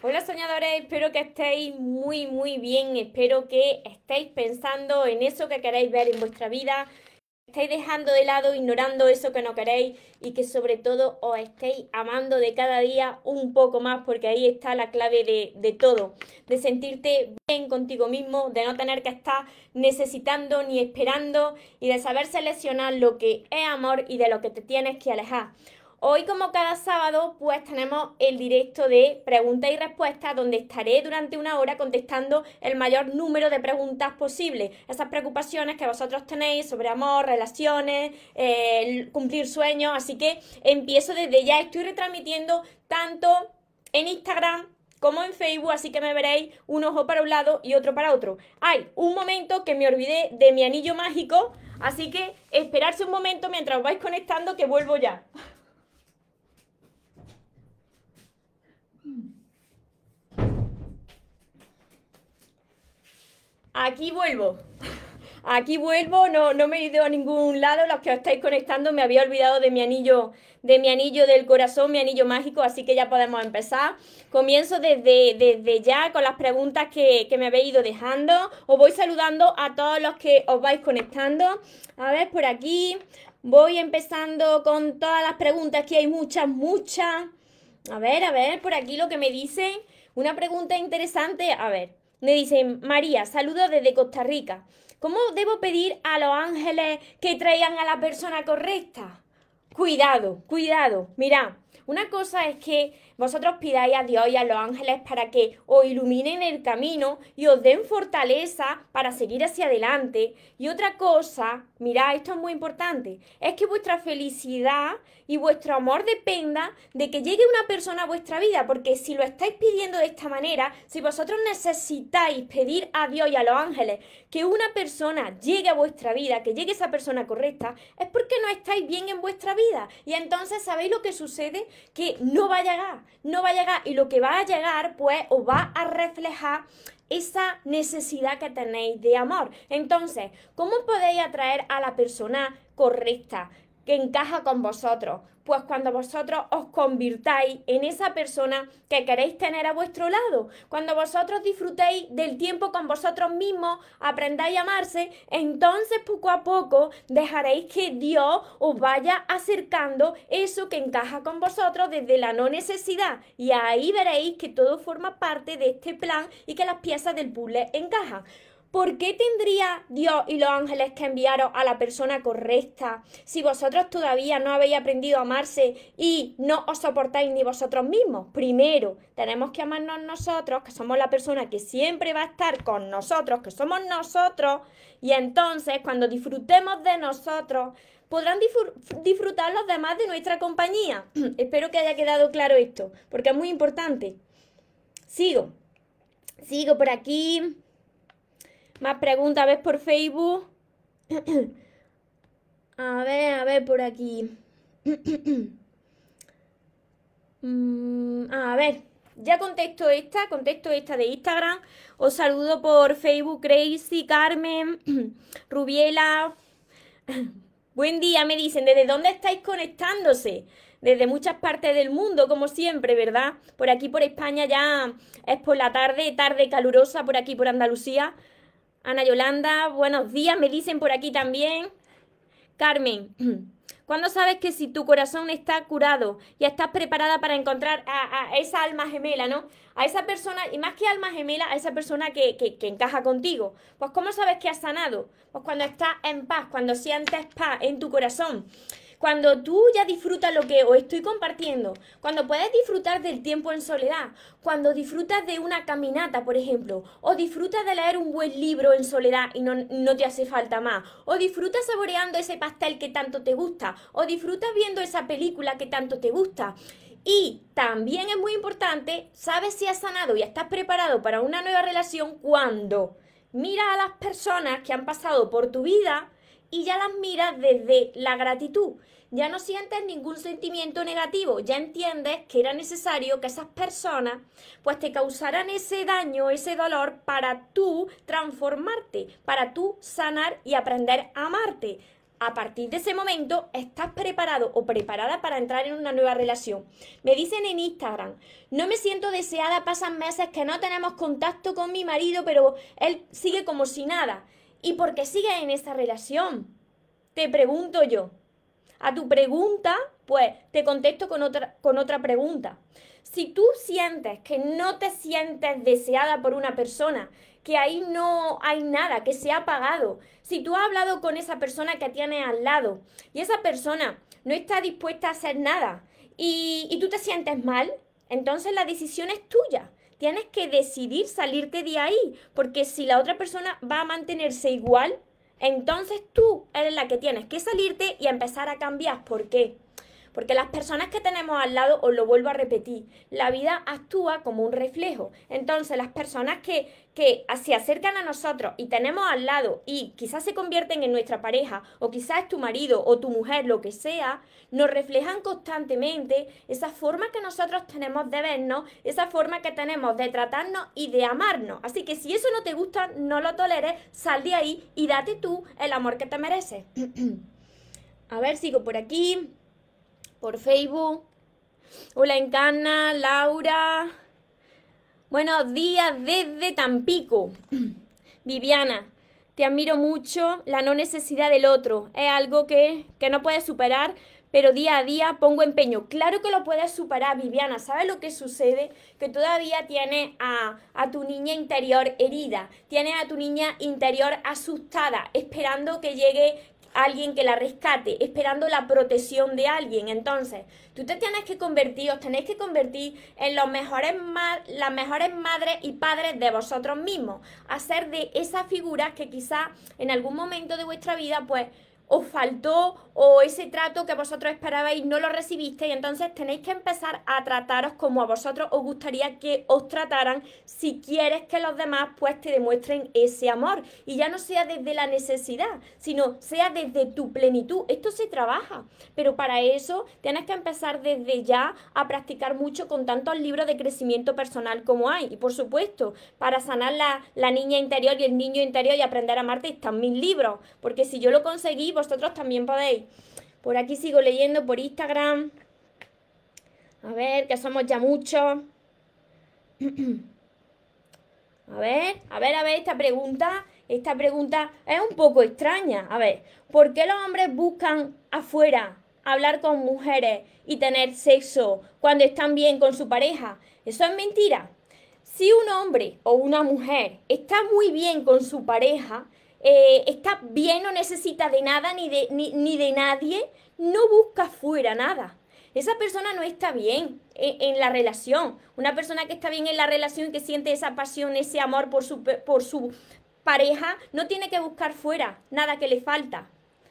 Hola soñadores, espero que estéis muy muy bien, espero que estéis pensando en eso que queréis ver en vuestra vida, estéis dejando de lado, ignorando eso que no queréis y que sobre todo os estéis amando de cada día un poco más porque ahí está la clave de, de todo, de sentirte bien contigo mismo, de no tener que estar necesitando ni esperando y de saber seleccionar lo que es amor y de lo que te tienes que alejar. Hoy, como cada sábado, pues tenemos el directo de preguntas y respuestas, donde estaré durante una hora contestando el mayor número de preguntas posible. Esas preocupaciones que vosotros tenéis sobre amor, relaciones, eh, cumplir sueños. Así que empiezo desde ya. Estoy retransmitiendo tanto en Instagram como en Facebook, así que me veréis un ojo para un lado y otro para otro. Hay un momento que me olvidé de mi anillo mágico, así que esperarse un momento mientras os vais conectando que vuelvo ya. Aquí vuelvo. Aquí vuelvo, no, no me he ido a ningún lado. Los que os estáis conectando me había olvidado de mi anillo, de mi anillo del corazón, mi anillo mágico, así que ya podemos empezar. Comienzo desde, desde ya con las preguntas que, que me habéis ido dejando. Os voy saludando a todos los que os vais conectando. A ver, por aquí. Voy empezando con todas las preguntas, que hay muchas, muchas. A ver, a ver, por aquí lo que me dicen. Una pregunta interesante. A ver, me dicen, María, saludos desde Costa Rica. ¿Cómo debo pedir a los ángeles que traigan a la persona correcta? Cuidado, cuidado. Mira, una cosa es que vosotros pidáis a Dios y a los ángeles para que os iluminen el camino y os den fortaleza para seguir hacia adelante. Y otra cosa, mirad, esto es muy importante, es que vuestra felicidad y vuestro amor dependa de que llegue una persona a vuestra vida, porque si lo estáis pidiendo de esta manera, si vosotros necesitáis pedir a Dios y a los ángeles que una persona llegue a vuestra vida, que llegue esa persona correcta, es porque no estáis bien en vuestra vida. Y entonces, ¿sabéis lo que sucede? Que no va a llegar, no va a llegar y lo que va a llegar pues os va a reflejar esa necesidad que tenéis de amor. Entonces, ¿cómo podéis atraer a la persona correcta? que encaja con vosotros. Pues cuando vosotros os convirtáis en esa persona que queréis tener a vuestro lado, cuando vosotros disfrutéis del tiempo con vosotros mismos, aprendáis a amarse, entonces poco a poco dejaréis que Dios os vaya acercando eso que encaja con vosotros desde la no necesidad. Y ahí veréis que todo forma parte de este plan y que las piezas del puzzle encajan. ¿Por qué tendría Dios y los ángeles que enviaros a la persona correcta si vosotros todavía no habéis aprendido a amarse y no os soportáis ni vosotros mismos? Primero, tenemos que amarnos nosotros, que somos la persona que siempre va a estar con nosotros, que somos nosotros, y entonces cuando disfrutemos de nosotros, podrán disfrutar los demás de nuestra compañía. Espero que haya quedado claro esto, porque es muy importante. Sigo, sigo por aquí. Más preguntas, a ver por Facebook. a ver, a ver por aquí. Mm, a ver, ya contesto esta, contesto esta de Instagram. Os saludo por Facebook, Crazy, Carmen, Rubiela. Buen día, me dicen, ¿desde dónde estáis conectándose? Desde muchas partes del mundo, como siempre, ¿verdad? Por aquí, por España, ya es por la tarde, tarde calurosa, por aquí, por Andalucía. Ana Yolanda, buenos días, me dicen por aquí también. Carmen, ¿cuándo sabes que si tu corazón está curado y estás preparada para encontrar a, esa alma gemela, ¿no? A esa persona, y más que alma gemela, a esa persona que, que, que encaja contigo. Pues ¿cómo sabes que has sanado? Pues cuando estás en paz, cuando sientes paz en tu corazón. Cuando tú ya disfrutas lo que os estoy compartiendo, cuando puedes disfrutar del tiempo en soledad, cuando disfrutas de una caminata, por ejemplo, o disfrutas de leer un buen libro en soledad y no, no te hace falta más, o disfrutas saboreando ese pastel que tanto te gusta, o disfrutas viendo esa película que tanto te gusta. Y también es muy importante, sabes si has sanado y estás preparado para una nueva relación cuando miras a las personas que han pasado por tu vida y ya las miras desde la gratitud. Ya no sientes ningún sentimiento negativo, ya entiendes que era necesario que esas personas pues te causaran ese daño, ese dolor para tú transformarte, para tú sanar y aprender a amarte. a partir de ese momento estás preparado o preparada para entrar en una nueva relación. Me dicen en Instagram, no me siento deseada, pasan meses que no tenemos contacto con mi marido, pero él sigue como si nada. ¿Y por qué sigue en esa relación? Te pregunto yo. A tu pregunta, pues te contesto con otra, con otra pregunta. Si tú sientes que no te sientes deseada por una persona, que ahí no hay nada, que se ha apagado, si tú has hablado con esa persona que tienes al lado y esa persona no está dispuesta a hacer nada y tú te sientes mal, entonces la decisión es tuya. Tienes que decidir salirte de ahí, porque si la otra persona va a mantenerse igual, entonces tú eres la que tienes que salirte y empezar a cambiar. ¿Por qué? Porque las personas que tenemos al lado, os lo vuelvo a repetir, la vida actúa como un reflejo. Entonces, las personas que, que se acercan a nosotros y tenemos al lado y quizás se convierten en nuestra pareja, o quizás es tu marido o tu mujer, lo que sea, nos reflejan constantemente esa forma que nosotros tenemos de vernos, esa forma que tenemos de tratarnos y de amarnos. Así que si eso no te gusta, no lo toleres, sal de ahí y date tú el amor que te mereces. a ver, sigo por aquí por Facebook. Hola Encarna, Laura. Buenos días desde Tampico. Viviana, te admiro mucho. La no necesidad del otro es algo que, que no puedes superar, pero día a día pongo empeño. Claro que lo puedes superar, Viviana. ¿Sabes lo que sucede? Que todavía tienes a, a, tu niña interior herida, tienes a tu niña interior asustada, esperando que llegue alguien que la rescate, esperando la protección de alguien. Entonces, tú te tienes que convertir, os tenéis que convertir en los mejores las mejores madres y padres de vosotros mismos. Hacer de esas figuras que quizá en algún momento de vuestra vida, pues, os faltó o ese trato que vosotros esperabais no lo recibisteis, entonces tenéis que empezar a trataros como a vosotros os gustaría que os trataran si quieres que los demás pues te demuestren ese amor y ya no sea desde la necesidad, sino sea desde tu plenitud. Esto se trabaja, pero para eso tienes que empezar desde ya a practicar mucho con tantos libros de crecimiento personal como hay y por supuesto para sanar la, la niña interior y el niño interior y aprender a amarte están mis libros, porque si yo lo conseguí vosotros también podéis. Por aquí sigo leyendo por Instagram. A ver, que somos ya muchos. A ver, a ver, a ver, esta pregunta, esta pregunta es un poco extraña. A ver, ¿por qué los hombres buscan afuera hablar con mujeres y tener sexo cuando están bien con su pareja? Eso es mentira. Si un hombre o una mujer está muy bien con su pareja, eh, está bien, no necesita de nada ni de, ni, de nadie, no busca fuera nada. Esa persona no está bien en, la relación. Una persona que está bien en la relación, que siente esa pasión, ese amor por su, por su pareja, no tiene que buscar fuera nada que le falta.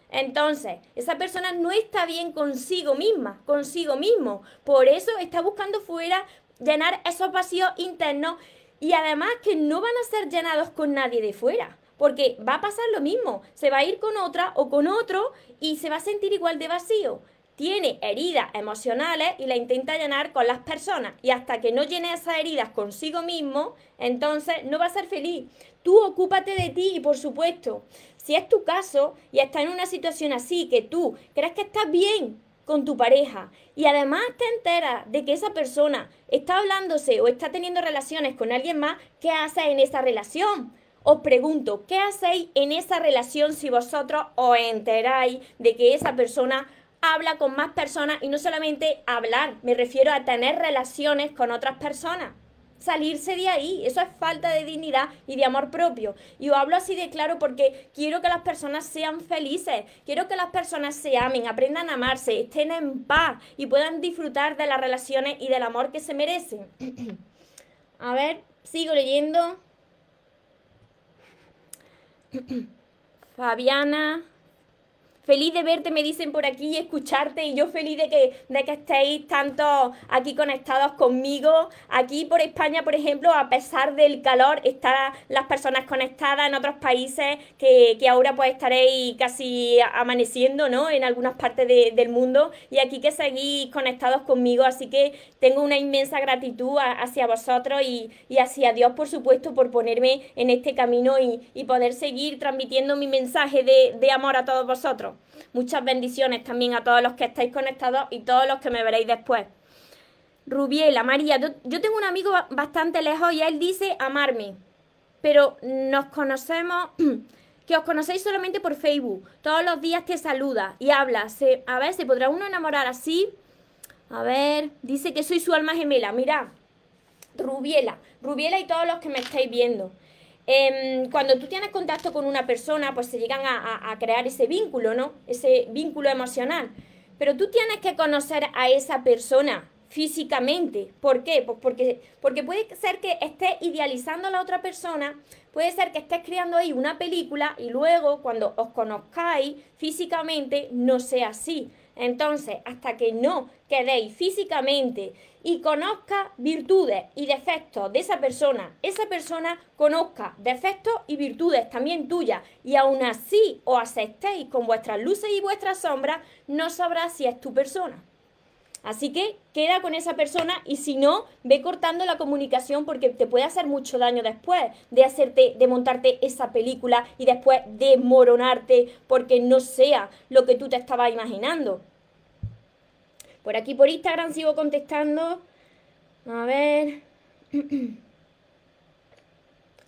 Entonces, esa persona no está bien consigo misma, consigo mismo. Por eso está buscando fuera llenar esos vacíos internos y además que no van a ser llenados con nadie de fuera porque va a pasar lo mismo, se va a ir con otra o con otro y se va a sentir igual de vacío. Tiene heridas emocionales y la intenta llenar con las personas y hasta que no llene esas heridas consigo mismo, entonces no va a ser feliz. Tú ocúpate de ti y por supuesto, si es tu caso y estás en una situación así que tú crees que estás bien con tu pareja y además te enteras de que esa persona está hablándose o está teniendo relaciones con alguien más, ¿qué haces en esa relación? Os pregunto, ¿qué hacéis en esa relación si vosotros os enteráis de que esa persona habla con más personas y no solamente hablar, me refiero a tener relaciones con otras personas? Salirse de ahí, eso es falta de dignidad y de amor propio. Y os hablo así de claro porque quiero que las personas sean felices, quiero que las personas se amen, aprendan a amarse, estén en paz y puedan disfrutar de las relaciones y del amor que se merecen. a ver, sigo leyendo. Fabiana, Feliz de verte, me dicen por aquí, y escucharte, y yo feliz de que, de que estéis tanto aquí conectados conmigo. Aquí por España, por ejemplo, a pesar del calor, están las personas conectadas en otros países que, ahora pues estaréis casi amaneciendo, ¿no? En algunas partes del mundo, y aquí que seguís conectados conmigo, así que tengo una inmensa gratitud hacia vosotros y, hacia Dios, por supuesto, por ponerme en este camino y, poder seguir transmitiendo mi mensaje de, de amor a todos vosotros. Muchas bendiciones también a todos los que estáis conectados y todos los que me veréis después. Rubiela, María, yo tengo un amigo bastante lejos y él dice amarme, pero nos conocemos, que os conocéis solamente por Facebook. Todos los días te saluda y habla. Se, a ver, ¿se podrá uno enamorar así? A ver, dice que soy su alma gemela. Mira, Rubiela, Rubiela y todos los que me estáis viendo. Em, cuando tú tienes contacto con una persona, pues se llegan a, crear ese vínculo, ¿no? Ese vínculo emocional. Pero tú tienes que conocer a esa persona físicamente. ¿Por qué? Pues porque, porque puede ser que estés idealizando a la otra persona, puede ser que estés creando ahí una película y luego cuando os conozcáis físicamente no sea así. Entonces, hasta que no quedéis físicamente y conozca virtudes y defectos de esa persona, esa persona conozca defectos y virtudes también tuyas y aún así os aceptéis con vuestras luces y vuestras sombras, no sabrás si es tu persona. Así que queda con esa persona y si no, ve cortando la comunicación porque te puede hacer mucho daño después de hacerte, de montarte esa película y después desmoronarte porque no sea lo que tú te estabas imaginando. Por aquí por Instagram sigo contestando. A ver.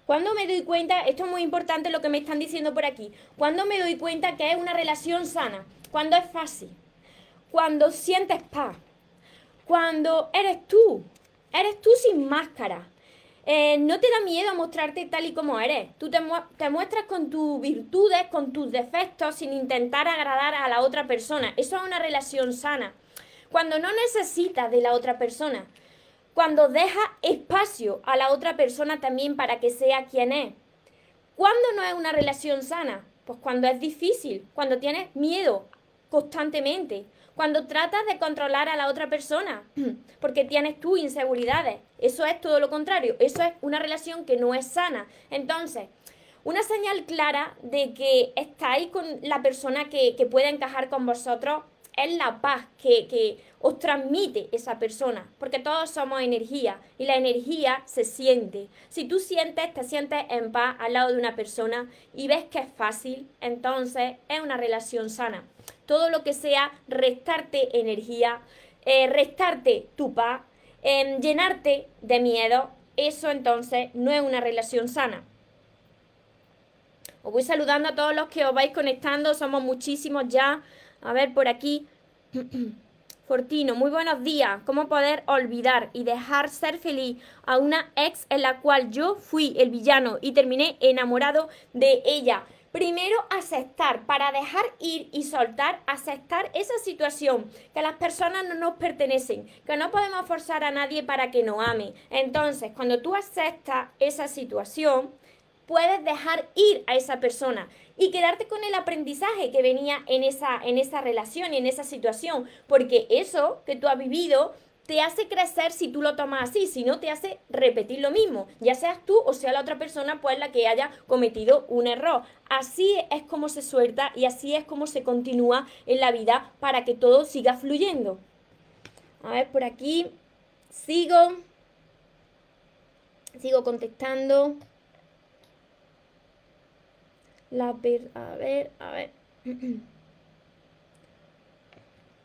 Cuando me doy cuenta, esto es muy importante lo que me están diciendo por aquí, cuando me doy cuenta que es una relación sana, cuando es fácil, cuando sientes paz, cuando eres tú, eres tú sin máscara. Eh, no te da miedo mostrarte tal y como eres. Tú te, te muestras con tus virtudes, con tus defectos, sin intentar agradar a la otra persona. Eso es una relación sana. Cuando no necesitas de la otra persona. Cuando deja espacio a la otra persona también para que sea quien es. ¿Cuándo no es una relación sana? Pues cuando es difícil, cuando tienes miedo constantemente, cuando tratas de controlar a la otra persona, porque tienes tú inseguridades. Eso es todo lo contrario, eso es una relación que no es sana. Entonces, una señal clara de que estáis con la persona que, que puede encajar con vosotros es la paz que, que, os transmite esa persona, porque todos somos energía y la energía se siente. Si tú sientes, te sientes en paz al lado de una persona y ves que es fácil, entonces es una relación sana todo lo que sea restarte energía, eh, restarte tu paz, em, llenarte de miedo, eso entonces no es una relación sana. Os voy saludando a todos los que os vais conectando, somos muchísimos ya. A ver por aquí. Fortino, muy buenos días. ¿Cómo poder olvidar y dejar ser feliz a una ex en la cual yo fui el villano y terminé enamorado de ella? Primero, aceptar, para dejar ir y soltar, aceptar esa situación, que las personas no nos pertenecen, que no podemos forzar a nadie para que nos ame. Entonces, cuando tú aceptas esa situación, puedes dejar ir a esa persona y quedarte con el aprendizaje que venía en esa, en esa relación y en esa situación, porque eso que tú has vivido te hace crecer si tú lo tomas así, si no te hace repetir lo mismo, ya seas tú o sea la otra persona pues la que haya cometido un error. Así es como se suelta y así es como se continúa en la vida para que todo siga fluyendo. A ver, por aquí sigo. Sigo contestando. La per a ver, a ver.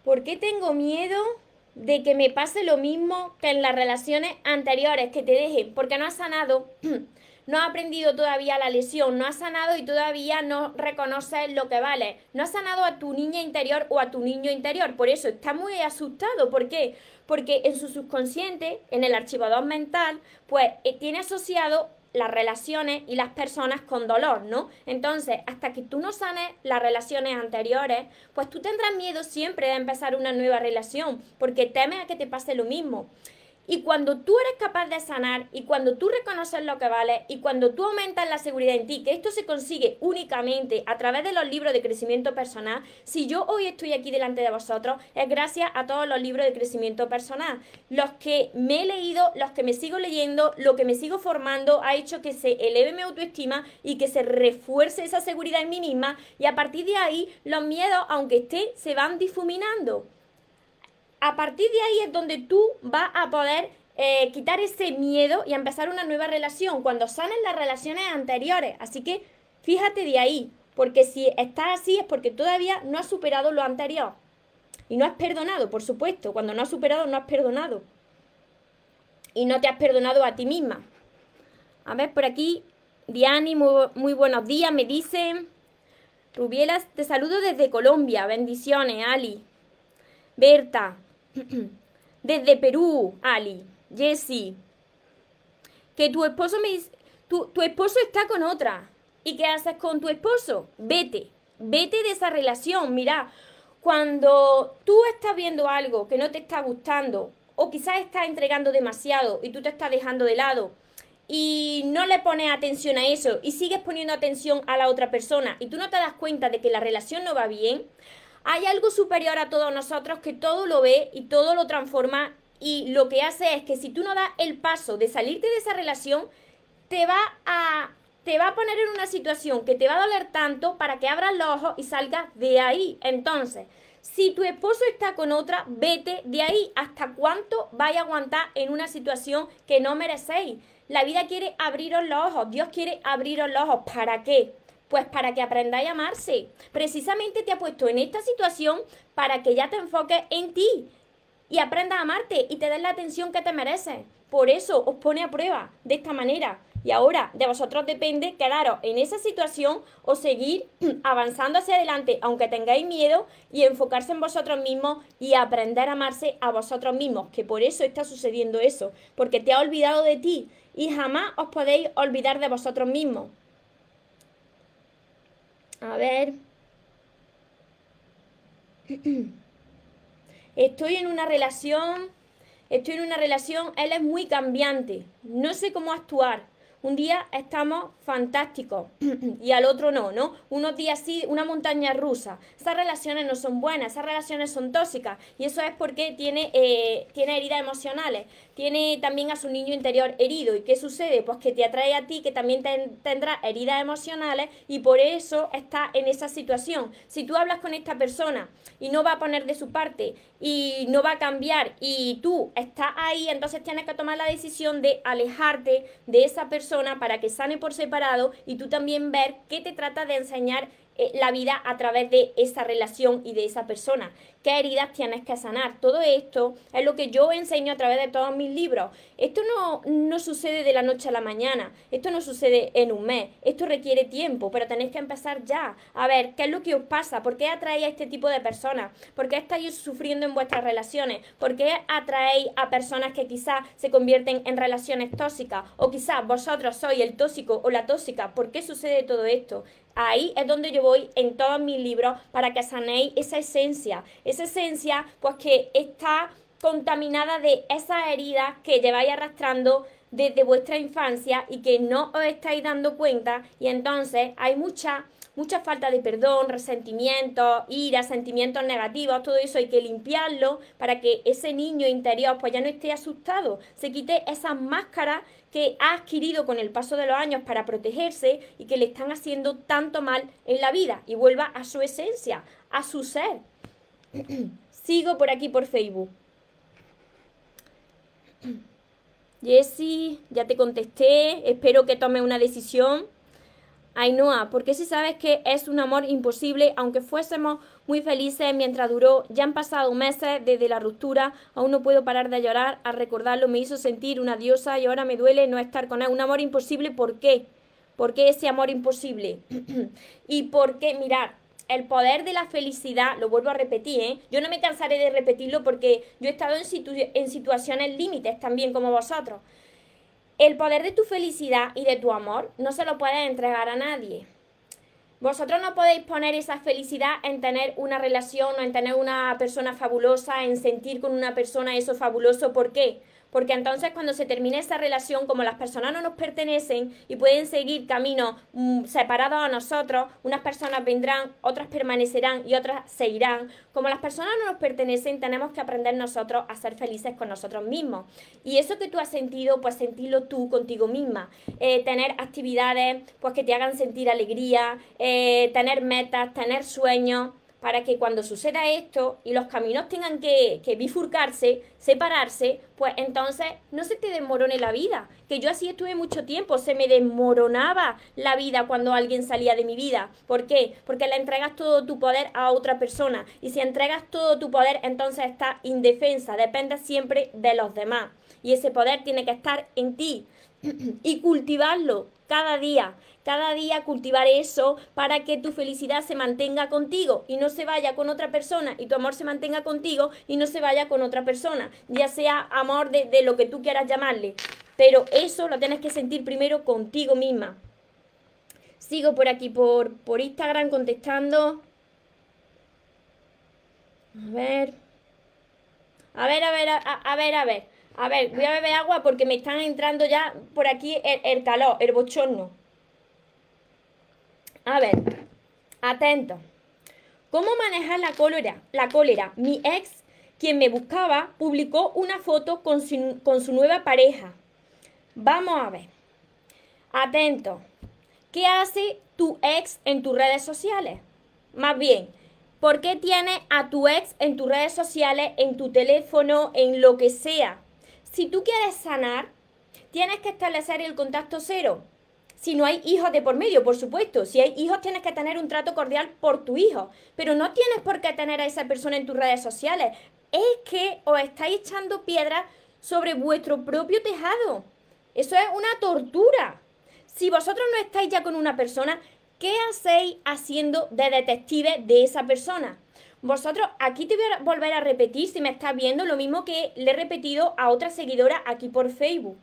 ¿Por qué tengo miedo? de que me pase lo mismo que en las relaciones anteriores, que te dejen, porque no has sanado, no has aprendido todavía la lesión, no has sanado y todavía no reconoces lo que vale, no has sanado a tu niña interior o a tu niño interior, por eso está muy asustado, ¿por qué? Porque en su subconsciente, en el archivador mental, pues eh, tiene asociado las relaciones y las personas con dolor, ¿no? Entonces, hasta que tú no sanes las relaciones anteriores, pues tú tendrás miedo siempre de empezar una nueva relación, porque temes a que te pase lo mismo. Y cuando tú eres capaz de sanar y cuando tú reconoces lo que vale y cuando tú aumentas la seguridad en ti, que esto se consigue únicamente a través de los libros de crecimiento personal, si yo hoy estoy aquí delante de vosotros es gracias a todos los libros de crecimiento personal. Los que me he leído, los que me sigo leyendo, lo que me sigo formando ha hecho que se eleve mi autoestima y que se refuerce esa seguridad en mí misma y a partir de ahí los miedos, aunque estén, se van difuminando a partir de ahí es donde tú vas a poder eh, quitar ese miedo y empezar una nueva relación cuando salen las relaciones anteriores. Así que fíjate de ahí. Porque si estás así es porque todavía no has superado lo anterior. Y no has perdonado, por supuesto. Cuando no has superado, no has perdonado. Y no te has perdonado a ti misma. A ver, por aquí, Diani, muy, muy buenos días, me dicen. Rubielas, te saludo desde Colombia. Bendiciones, Ali. Berta. Desde Perú, Ali. Jessie. Que tu esposo me dice. Tu, tu esposo está con otra. ¿Y qué haces con tu esposo? Vete. Vete de esa relación. Mira, cuando tú estás viendo algo que no te está gustando, o quizás estás entregando demasiado y tú te estás dejando de lado, y no le pones atención a eso y sigues poniendo atención a la otra persona y tú no te das cuenta de que la relación no va bien, hay algo superior a todos nosotros que todo lo ve y todo lo transforma y lo que hace es que si tú no das el paso de salirte de esa relación, te va a te va a poner en una situación que te va a doler tanto para que abras los ojos y salgas de ahí. Entonces, si tu esposo está con otra, vete de ahí. ¿Hasta cuánto vaya a aguantar en una situación que no merecéis? La vida quiere abriros los ojos, Dios quiere abriros los ojos. ¿Para qué? Pues para que aprendáis a amarse. Precisamente te ha puesto en esta situación para que ya te enfoques en ti y aprendas a amarte y te des la atención que te mereces. Por eso os pone a prueba de esta manera. Y ahora de vosotros depende quedaros en esa situación o seguir avanzando hacia adelante, aunque tengáis miedo, y enfocarse en vosotros mismos y aprender a amarse a vosotros mismos, que por eso está sucediendo eso, porque te ha olvidado de ti y jamás os podéis olvidar de vosotros mismos. A ver. Estoy en una relación, estoy en una relación, él es muy cambiante, no sé cómo actuar. Un día estamos fantásticos y al otro no, ¿no? Unos días sí, una montaña rusa. Esas relaciones no son buenas, esas relaciones son tóxicas y eso es porque tiene, eh, tiene heridas emocionales, tiene también a su niño interior herido. ¿Y qué sucede? Pues que te atrae a ti, que también tendrá heridas emocionales y por eso está en esa situación. Si tú hablas con esta persona y no va a poner de su parte y no va a cambiar y tú estás ahí, entonces tienes que tomar la decisión de alejarte de esa persona para que sane por separado y tú también ver qué te trata de enseñar eh, la vida a través de esa relación y de esa persona. ¿Qué heridas tienes que sanar? Todo esto es lo que yo enseño a través de todos mis libros. Esto no, no sucede de la noche a la mañana, esto no sucede en un mes, esto requiere tiempo, pero tenéis que empezar ya a ver qué es lo que os pasa, por qué atraéis a este tipo de personas, por qué estáis sufriendo en vuestras relaciones, por qué atraéis a personas que quizás se convierten en relaciones tóxicas o quizás vosotros sois el tóxico o la tóxica, ¿por qué sucede todo esto? Ahí es donde yo voy en todos mis libros para que sanéis esa esencia. Esa esencia, pues que está contaminada de esas heridas que lleváis arrastrando desde vuestra infancia y que no os estáis dando cuenta. Y entonces hay mucha mucha falta de perdón, resentimientos, ira, sentimientos negativos, todo eso hay que limpiarlo para que ese niño interior pues ya no esté asustado, se quite esas máscaras que ha adquirido con el paso de los años para protegerse y que le están haciendo tanto mal en la vida y vuelva a su esencia, a su ser. Sigo por aquí por Facebook. Jessy, ya te contesté, espero que tome una decisión. Ainhoa, porque si sabes que es un amor imposible, aunque fuésemos muy felices mientras duró, ya han pasado meses desde la ruptura, aún no puedo parar de llorar, al recordarlo me hizo sentir una diosa y ahora me duele no estar con él. Un amor imposible, ¿por qué? ¿Por qué ese amor imposible? y por qué, mirar, el poder de la felicidad, lo vuelvo a repetir, ¿eh? yo no me cansaré de repetirlo porque yo he estado en, en situaciones límites también como vosotros. El poder de tu felicidad y de tu amor no se lo puedes entregar a nadie. Vosotros no podéis poner esa felicidad en tener una relación o en tener una persona fabulosa, en sentir con una persona eso fabuloso. ¿Por qué? Porque entonces cuando se termine esa relación, como las personas no nos pertenecen y pueden seguir caminos mm, separados a nosotros, unas personas vendrán, otras permanecerán y otras se irán. Como las personas no nos pertenecen, tenemos que aprender nosotros a ser felices con nosotros mismos. Y eso que tú has sentido, pues sentirlo tú contigo misma. Eh, tener actividades pues que te hagan sentir alegría, eh, tener metas, tener sueños para que cuando suceda esto y los caminos tengan que, bifurcarse, separarse, pues entonces no se te desmorone la vida. Que yo así estuve mucho tiempo, se me desmoronaba la vida cuando alguien salía de mi vida. ¿Por qué? Porque le entregas todo tu poder a otra persona. Y si entregas todo tu poder, entonces estás indefensa, dependes siempre de los demás. Y ese poder tiene que estar en ti y cultivarlo cada día cada día cultivar eso para que tu felicidad se mantenga contigo y no se vaya con otra persona y tu amor se mantenga contigo y no se vaya con otra persona, ya sea amor de, lo que tú quieras llamarle. Pero eso lo tienes que sentir primero contigo misma. Sigo por aquí por, por Instagram contestando. A ver. A ver, a ver, a, ver, a ver. A ver, voy a beber agua porque me están entrando ya por aquí el, calor, el bochorno. A ver, atento. ¿Cómo manejar la cólera? La cólera. Mi ex, quien me buscaba, publicó una foto con su, con su nueva pareja. Vamos a ver. Atento. ¿Qué hace tu ex en tus redes sociales? Más bien, ¿por qué tienes a tu ex en tus redes sociales, en tu teléfono, en lo que sea? Si tú quieres sanar, tienes que establecer el contacto cero si no hay hijos de por medio, por supuesto. Si hay hijos, tienes que tener un trato cordial por tu hijo. Pero no tienes por qué tener a esa persona en tus redes sociales. Es que os estáis echando piedras sobre vuestro propio tejado. Eso es una tortura. Si vosotros no estáis ya con una persona, ¿qué hacéis haciendo de detective de esa persona? Vosotros, aquí te voy a volver a repetir, si me estás viendo, lo mismo que le he repetido a otra seguidora aquí por Facebook.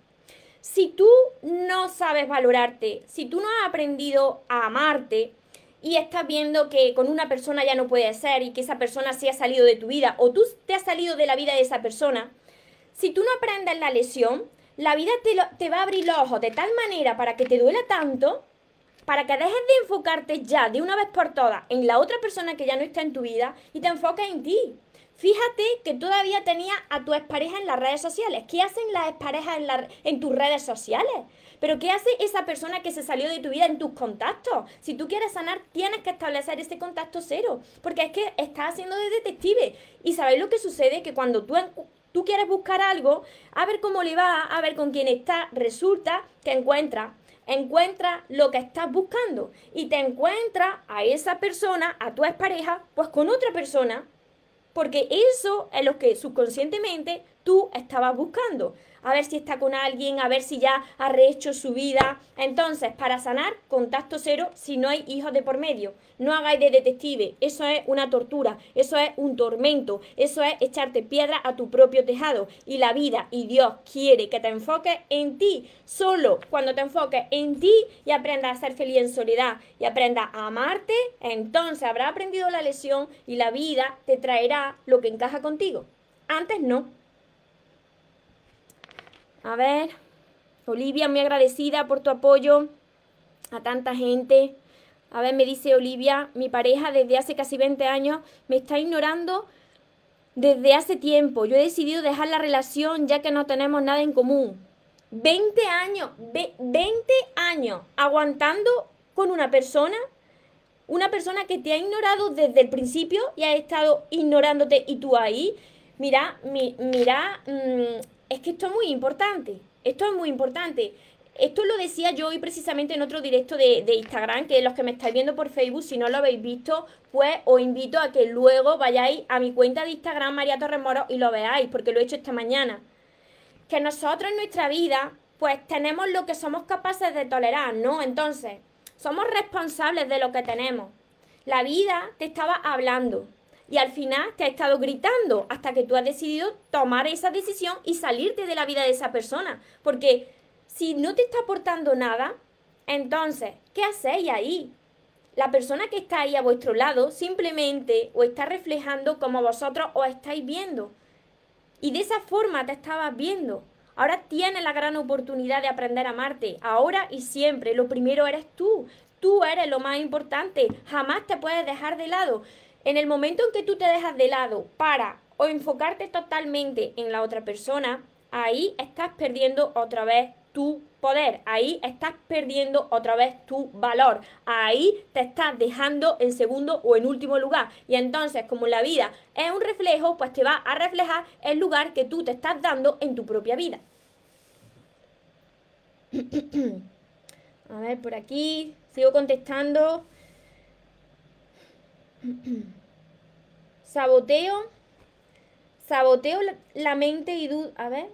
Si tú no sabes valorarte, si tú no has aprendido a amarte y estás viendo que con una persona ya no puede ser y que esa persona sí ha salido de tu vida o tú te has salido de la vida de esa persona, si tú no aprendes la lesión, la vida te, te va a abrir los ojos de tal manera para que te duela tanto, para que dejes de enfocarte ya de una vez por todas en la otra persona que ya no está en tu vida y te enfoques en ti. Fíjate que todavía tenía a tu expareja en las redes sociales. ¿Qué hacen las exparejas en, en tus redes sociales? Pero ¿qué hace esa persona que se salió de tu vida en tus contactos? Si tú quieres sanar, tienes que establecer ese contacto cero. Porque es que estás haciendo de detective. Y ¿sabéis lo que sucede? Que cuando tú, tú quieres buscar algo, a ver cómo le va, a ver con quién está, resulta que encuentra encuentra lo que estás buscando y te encuentra a esa persona, a tu expareja, pues con otra persona porque eso es lo que subconscientemente tú estabas buscando a ver si está con alguien, a ver si ya ha rehecho su vida. Entonces, para sanar, contacto cero si no hay hijos de por medio. No hagáis de detective, eso es una tortura, eso es un tormento, eso es echarte piedra a tu propio tejado. Y la vida y Dios quiere que te enfoques en ti. Solo cuando te enfoques en ti y aprendas a ser feliz en soledad y aprendas a amarte, entonces habrás aprendido la lección y la vida te traerá lo que encaja contigo. Antes no. A ver, Olivia, muy agradecida por tu apoyo a tanta gente. A ver, me dice Olivia, mi pareja desde hace casi 20 años me está ignorando desde hace tiempo. Yo he decidido dejar la relación ya que no tenemos nada en común. 20 años, 20 años aguantando con una persona, una persona que te ha ignorado desde el principio y ha estado ignorándote y tú ahí. Mira, mira, mm, es que esto es muy importante. Esto es muy importante. Esto lo decía yo hoy precisamente en otro directo de, Instagram, que los que me estáis viendo por Facebook, si no lo habéis visto, pues os invito a que luego vayáis a mi cuenta de Instagram, María Torres Moro, y lo veáis, porque lo he hecho esta mañana. Que nosotros en nuestra vida, pues tenemos lo que somos capaces de tolerar, ¿no? Entonces, somos responsables de lo que tenemos. La vida te estaba hablando, y al final te ha estado gritando hasta que tú has decidido tomar esa decisión y salirte de la vida de esa persona. Porque si no te está aportando nada, entonces, ¿qué hacéis ahí? La persona que está ahí a vuestro lado simplemente os está reflejando como vosotros os estáis viendo. Y de esa forma te estabas viendo. Ahora tienes la gran oportunidad de aprender a amarte. Ahora y siempre. Lo primero eres tú. Tú eres lo más importante. Jamás te puedes dejar de lado. En el momento en que tú te dejas de lado para o enfocarte totalmente en la otra persona, ahí estás perdiendo otra vez tu poder, ahí estás perdiendo otra vez tu valor, ahí te estás dejando en segundo o en último lugar. Y entonces, como la vida es un reflejo, pues te va a reflejar el lugar que tú te estás dando en tu propia vida. a ver, por aquí, sigo contestando. Saboteo. Saboteo la mente y duda. A ver,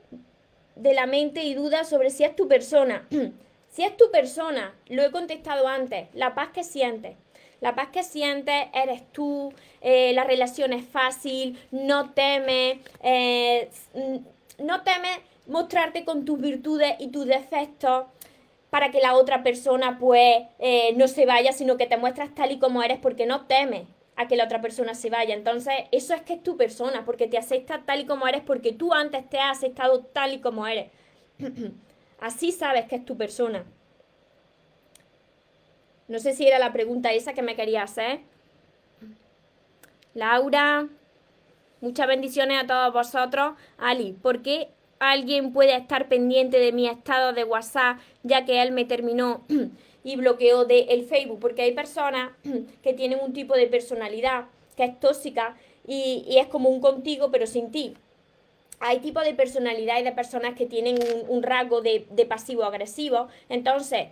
de la mente y dudas sobre si es tu persona. si es tu persona, lo he contestado antes, la paz que sientes. La paz que sientes eres tú, eh, la relación es fácil, no temes, eh, no temes mostrarte con tus virtudes y tus defectos para que la otra persona pues eh, no se vaya, sino que te muestras tal y como eres porque no temes a que la otra persona se vaya. Entonces, eso es que es tu persona, porque te acepta tal y como eres, porque tú antes te has aceptado tal y como eres. Así sabes que es tu persona. No sé si era la pregunta esa que me quería hacer. Laura, muchas bendiciones a todos vosotros. Ali, ¿por qué alguien puede estar pendiente de mi estado de WhatsApp ya que él me terminó y bloqueo del el Facebook, porque hay personas que tienen un tipo de personalidad que es tóxica y, es como un contigo pero sin ti. Hay tipos de personalidad y de personas que tienen un, rasgo de, de pasivo-agresivo, entonces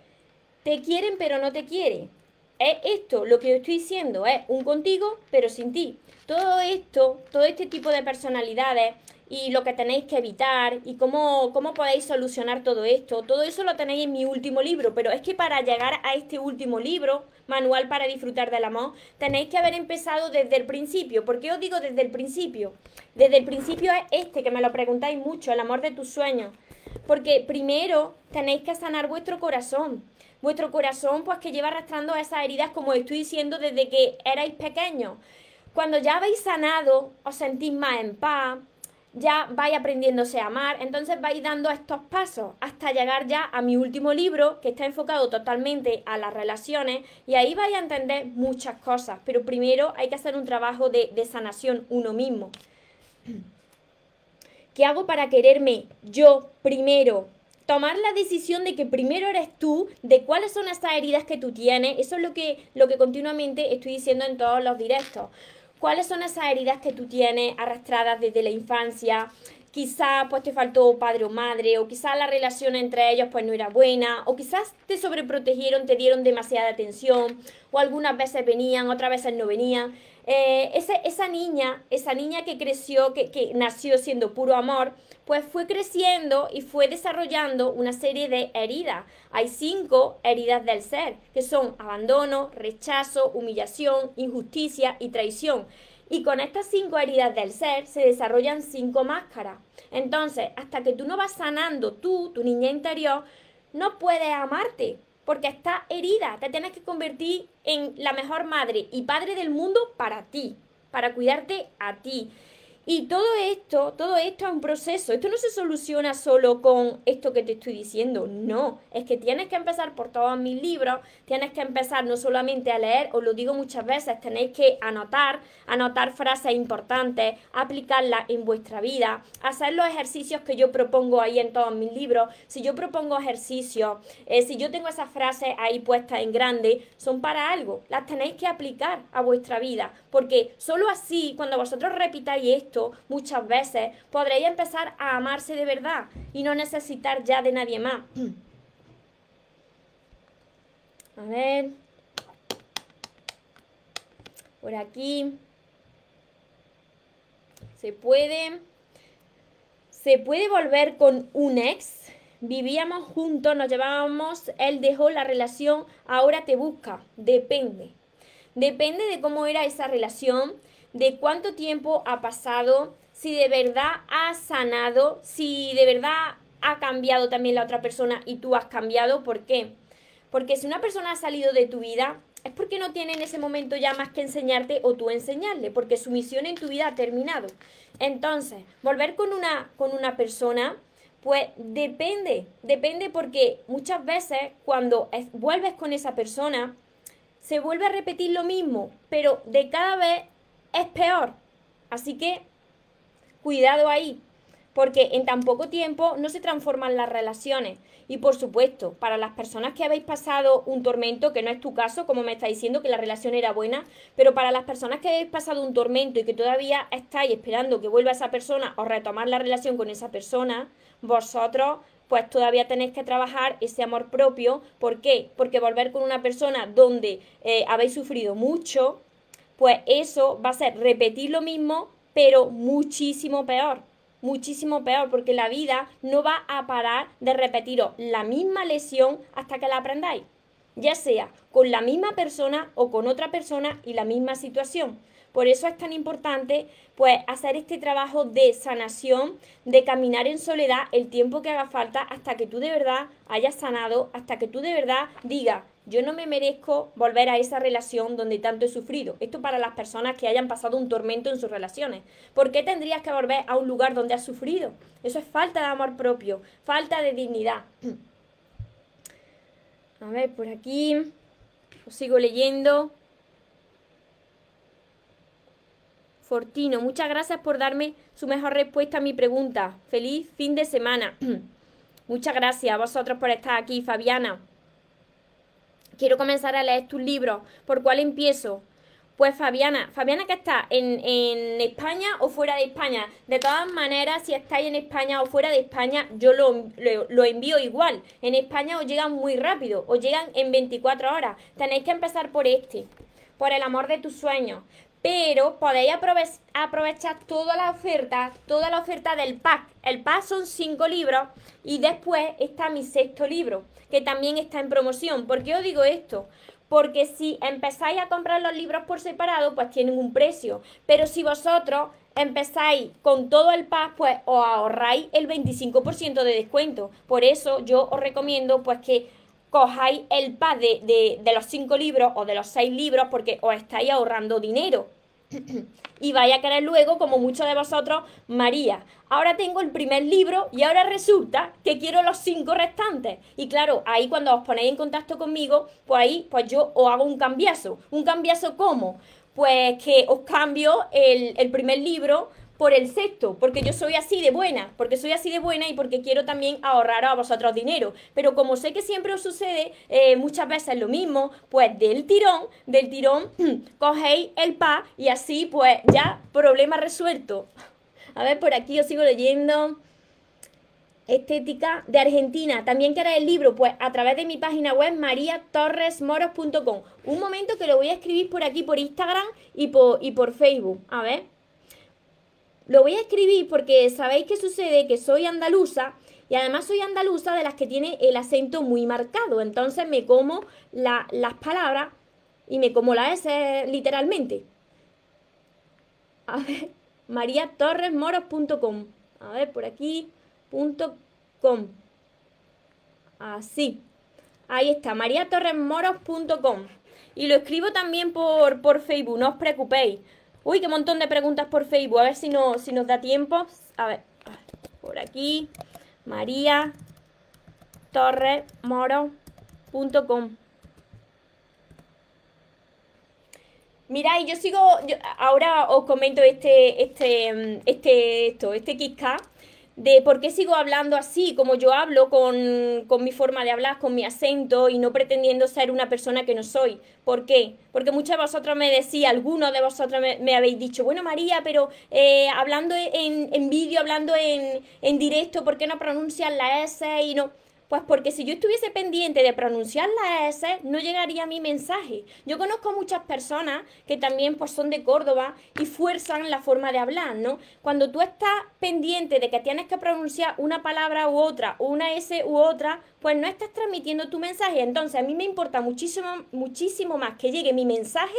te quieren pero no te quieren. Es esto, lo que yo estoy diciendo, es un contigo pero sin ti. Todo esto, todo este tipo de personalidades y lo que tenéis que evitar y cómo, cómo podéis solucionar todo esto. Todo eso lo tenéis en mi último libro, pero es que para llegar a este último libro, Manual para disfrutar del amor, tenéis que haber empezado desde el principio. ¿Por qué os digo desde el principio? Desde el principio es este, que me lo preguntáis mucho, el amor de tus sueños. Porque primero tenéis que sanar vuestro corazón. Vuestro corazón, pues que lleva arrastrando esas heridas, como estoy diciendo, desde que erais pequeños. Cuando ya habéis sanado, os sentís más en paz, ya vais aprendiéndose a amar, entonces vais dando estos pasos hasta llegar ya a mi último libro que está enfocado totalmente a las relaciones y ahí vais a entender muchas cosas, pero primero hay que hacer un trabajo de, sanación uno mismo. ¿Qué hago para quererme yo primero? Tomar la decisión de que primero eres tú, de cuáles son esas heridas que tú tienes, eso es lo que, lo que continuamente estoy diciendo en todos los directos cuáles son esas heridas que tú tienes arrastradas desde la infancia. Quizás pues te faltó padre o madre, o quizás la relación entre ellos pues no era buena, o quizás te sobreprotegieron, te dieron demasiada atención, o algunas veces venían, otras veces no venían. Eh, esa niña, esa niña que creció, que, que nació siendo puro amor, pues fue creciendo y fue desarrollando una serie de heridas. Hay cinco heridas del ser, que son abandono, rechazo, humillación, injusticia y traición. Y con estas cinco heridas del ser se desarrollan cinco máscaras. Entonces, hasta que tú no vas sanando tú, tu niña interior, no puedes amarte, porque está herida. Te tienes que convertir en la mejor madre y padre del mundo para ti, para cuidarte a ti. Y todo esto, todo esto es un proceso. Esto no se soluciona solo con esto que te estoy diciendo. No, es que tienes que empezar por todos mis libros, tienes que empezar no solamente a leer, os lo digo muchas veces, tenéis que anotar, anotar frases importantes, aplicarlas en vuestra vida, hacer los ejercicios que yo propongo ahí en todos mis libros. Si yo propongo ejercicios, eh, si yo tengo esas frases ahí puestas en grande, son para algo. Las tenéis que aplicar a vuestra vida, porque solo así, cuando vosotros repitáis esto, muchas veces, podréis empezar a amarse de verdad y no necesitar ya de nadie más. A ver. Por aquí. Se puede. Se puede volver con un ex. Vivíamos juntos, nos llevábamos, él dejó la relación, ahora te busca. Depende. Depende de cómo era esa relación, de cuánto tiempo ha pasado, si de verdad ha sanado, si de verdad ha cambiado también la otra persona y tú has cambiado. ¿Por qué? Porque si una persona ha salido de tu vida, es porque no tiene en ese momento ya más que enseñarte o tú enseñarle, porque su misión en tu vida ha terminado. Entonces, volver con una, con una persona, pues depende, depende porque muchas veces cuando vuelves con esa persona, se vuelve a repetir lo mismo, pero de cada vez es peor. Así que cuidado ahí, porque en tan poco tiempo no se transforman las relaciones. Y por supuesto, para las personas que habéis pasado un tormento, que no es tu caso, como me está diciendo que la relación era buena, pero para las personas que habéis pasado un tormento y que todavía estáis esperando que vuelva esa persona o retomar la relación con esa persona, vosotros pues todavía tenéis que trabajar ese amor propio. ¿Por qué? Porque volver con una persona donde eh, habéis sufrido mucho, pues eso va a ser repetir lo mismo, pero muchísimo peor muchísimo peor, porque la vida no va a parar de repetiros la misma lesión hasta que la aprendáis, ya sea con la misma persona o con otra persona y la misma situación. Por eso es tan importante pues hacer este trabajo de sanación, de caminar en soledad el tiempo que haga falta hasta que tú de verdad hayas sanado, hasta que tú de verdad digas, yo no me merezco volver a esa relación donde tanto he sufrido. Esto para las personas que hayan pasado un tormento en sus relaciones. ¿Por qué tendrías que volver a un lugar donde has sufrido? Eso es falta de amor propio, falta de dignidad. A ver, por aquí os sigo leyendo. Fortino, muchas gracias por darme su mejor respuesta a mi pregunta. Feliz fin de semana. muchas gracias a vosotros por estar aquí, Fabiana. Quiero comenzar a leer tus libros. ¿Por cuál empiezo? Pues Fabiana, Fabiana que está en, España o fuera de España. De todas maneras, si estáis en España o fuera de España, yo lo, lo, envío igual. En España os llegan muy rápido, os llegan en 24 horas. Tenéis que empezar por este, por el amor de tus sueños pero podéis aprovechar toda la oferta, toda la oferta del pack. El pack son cinco libros y después está mi sexto libro, que también está en promoción. ¿Por qué os digo esto? Porque si empezáis a comprar los libros por separado, pues tienen un precio. Pero si vosotros empezáis con todo el pack, pues os ahorráis el 25% de descuento. Por eso yo os recomiendo pues que cojáis el pack de, de, los cinco libros o de los seis libros porque os estáis ahorrando dinero. Y vaya a querer luego, como muchos de vosotros, María, ahora tengo el primer libro y ahora resulta que quiero los cinco restantes. Y claro, ahí cuando os ponéis en contacto conmigo, pues ahí pues yo os hago un cambiazo. ¿Un cambiazo cómo? Pues que os cambio el, el primer libro por el sexto, porque yo soy así de buena, porque soy así de buena y porque quiero también ahorrar a vosotros dinero. Pero como sé que siempre os sucede eh, muchas veces lo mismo, pues del tirón, del tirón, cogéis el pa y así pues ya problema resuelto. A ver, por aquí os sigo leyendo. Estética de Argentina. También queréis el libro, pues a través de mi página web mariatorresmoros.com. Un momento que lo voy a escribir por aquí, por Instagram y por, y por Facebook. A ver. Lo voy a escribir porque sabéis que sucede que soy andaluza y además soy andaluza de las que tiene el acento muy marcado. Entonces me como las palabras y me como la S literalmente. A ver, mariatorresmoros.com. A ver, por aquí, punto com. Así. Ahí está, mariatorresmoros.com. Y lo escribo también por, por Facebook, no os preocupéis. Uy, qué montón de preguntas por Facebook. A ver si, no, si nos da tiempo. A ver, por aquí. María Torremoro.com. Mira, y yo sigo, ahora os comento este, este, este, esto, este Kika de por qué sigo hablando así, como yo hablo, con, con, mi forma de hablar, con mi acento y no pretendiendo ser una persona que no soy. ¿Por qué? Porque muchos de vosotros me decís, algunos de vosotros me, habéis dicho, bueno María, pero eh, hablando en, en vídeo, hablando en, en directo, ¿por qué no pronuncias la S y no? Pues porque si yo estuviese pendiente de pronunciar la S, no llegaría mi mensaje. Yo conozco muchas personas que también pues, son de Córdoba y fuerzan la forma de hablar, ¿no? Cuando tú estás pendiente de que tienes que pronunciar una palabra u otra, una S u otra, pues no estás transmitiendo tu mensaje. Entonces a mí me importa muchísimo, muchísimo más que llegue mi mensaje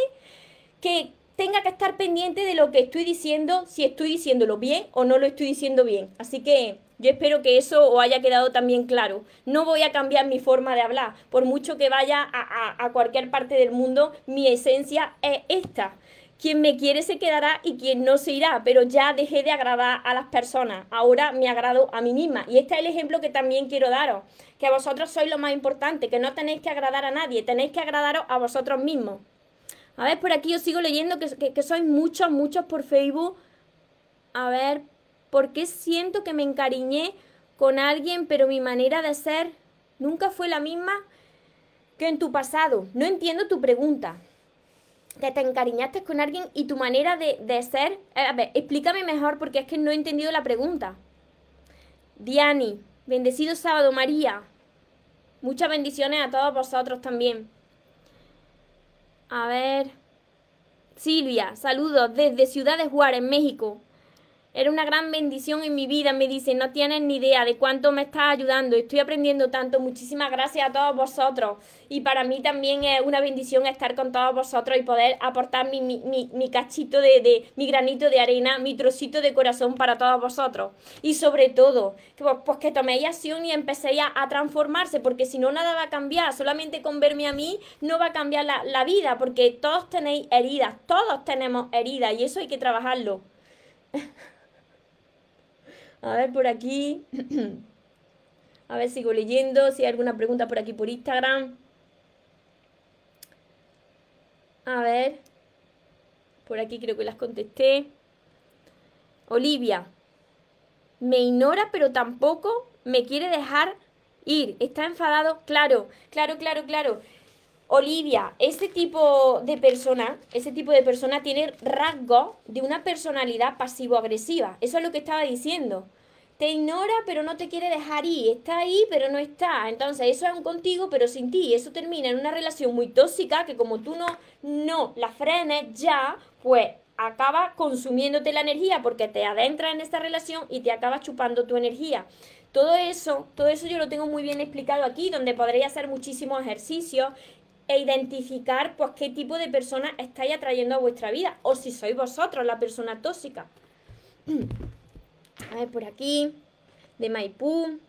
que tenga que estar pendiente de lo que estoy diciendo, si estoy diciéndolo bien o no lo estoy diciendo bien. Así que yo espero que eso os haya quedado también claro. No voy a cambiar mi forma de hablar. Por mucho que vaya a, cualquier parte del mundo, mi esencia es esta. Quien me quiere se quedará y quien no se irá, pero ya dejé de agradar a las personas. Ahora me agrado a mí misma. Y este es el ejemplo que también quiero daros. Que vosotros sois lo más importante, que no tenéis que agradar a nadie, tenéis que agradaros a vosotros mismos. A ver, por aquí os sigo leyendo que, que sois muchos, muchos por Facebook. A ver, ¿Por qué siento que me encariñé con alguien, pero mi manera de ser nunca fue la misma que en tu pasado? No entiendo tu pregunta. Que te encariñaste con alguien y tu manera de, de ser... Eh, a ver, explícame mejor porque es que no he entendido la pregunta. Diani, bendecido sábado, María. Muchas bendiciones a todos vosotros también. A ver. Silvia, saludos desde Ciudad de Juárez, México. Era una gran bendición en mi vida, me dice, no tienes ni idea de cuánto me estás ayudando, estoy aprendiendo tanto, muchísimas gracias a todos vosotros. Y para mí también es una bendición estar con todos vosotros y poder aportar mi, mi, mi, cachito de, de, mi granito de arena, mi trocito de corazón para todos vosotros. Y sobre todo, pues, pues que toméis acción y empecéis a, a, transformarse, porque si no nada va a cambiar, solamente con verme a mí no va a cambiar la, la vida, porque todos tenéis heridas, todos tenemos heridas y eso hay que trabajarlo. A ver por aquí. A ver, sigo leyendo. Si hay alguna pregunta por aquí por Instagram. A ver. Por aquí creo que las contesté. Olivia. Me ignora, pero tampoco me quiere dejar ir. ¿Está enfadado? Claro, claro, claro, claro. Olivia, ese tipo de persona, ese tipo de persona tiene rasgos de una personalidad pasivo-agresiva. Eso es lo que estaba diciendo. Te ignora, pero no te quiere dejar ir. Está ahí, pero no está. Entonces, eso es un contigo, pero sin ti. Eso termina en una relación muy tóxica que como tú no, no la frenes ya, pues acaba consumiéndote la energía porque te adentras en esta relación y te acaba chupando tu energía. Todo eso, todo eso yo lo tengo muy bien explicado aquí, donde podréis hacer muchísimos ejercicios e identificar pues qué tipo de persona estáis atrayendo a vuestra vida o si sois vosotros la persona tóxica. A ver, por aquí, de Maipú.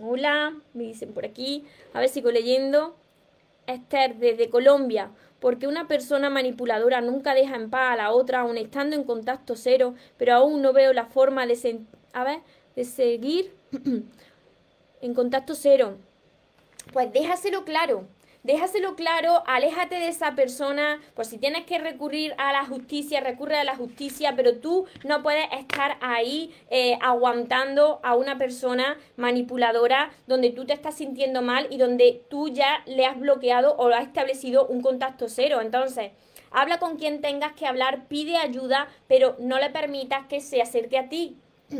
Hola, me dicen por aquí. A ver, sigo leyendo. Esther, desde Colombia. Porque una persona manipuladora nunca deja en paz a la otra, aun estando en contacto cero, pero aún no veo la forma de, a ver, de seguir en contacto cero. Pues déjaselo claro déjaselo claro, aléjate de esa persona, pues si tienes que recurrir a la justicia, recurre a la justicia, pero tú no puedes estar ahí eh, aguantando a una persona manipuladora donde tú te estás sintiendo mal y donde tú ya le has bloqueado o has establecido un contacto cero. Entonces, habla con quien tengas que hablar, pide ayuda, pero no le permitas que se acerque a ti.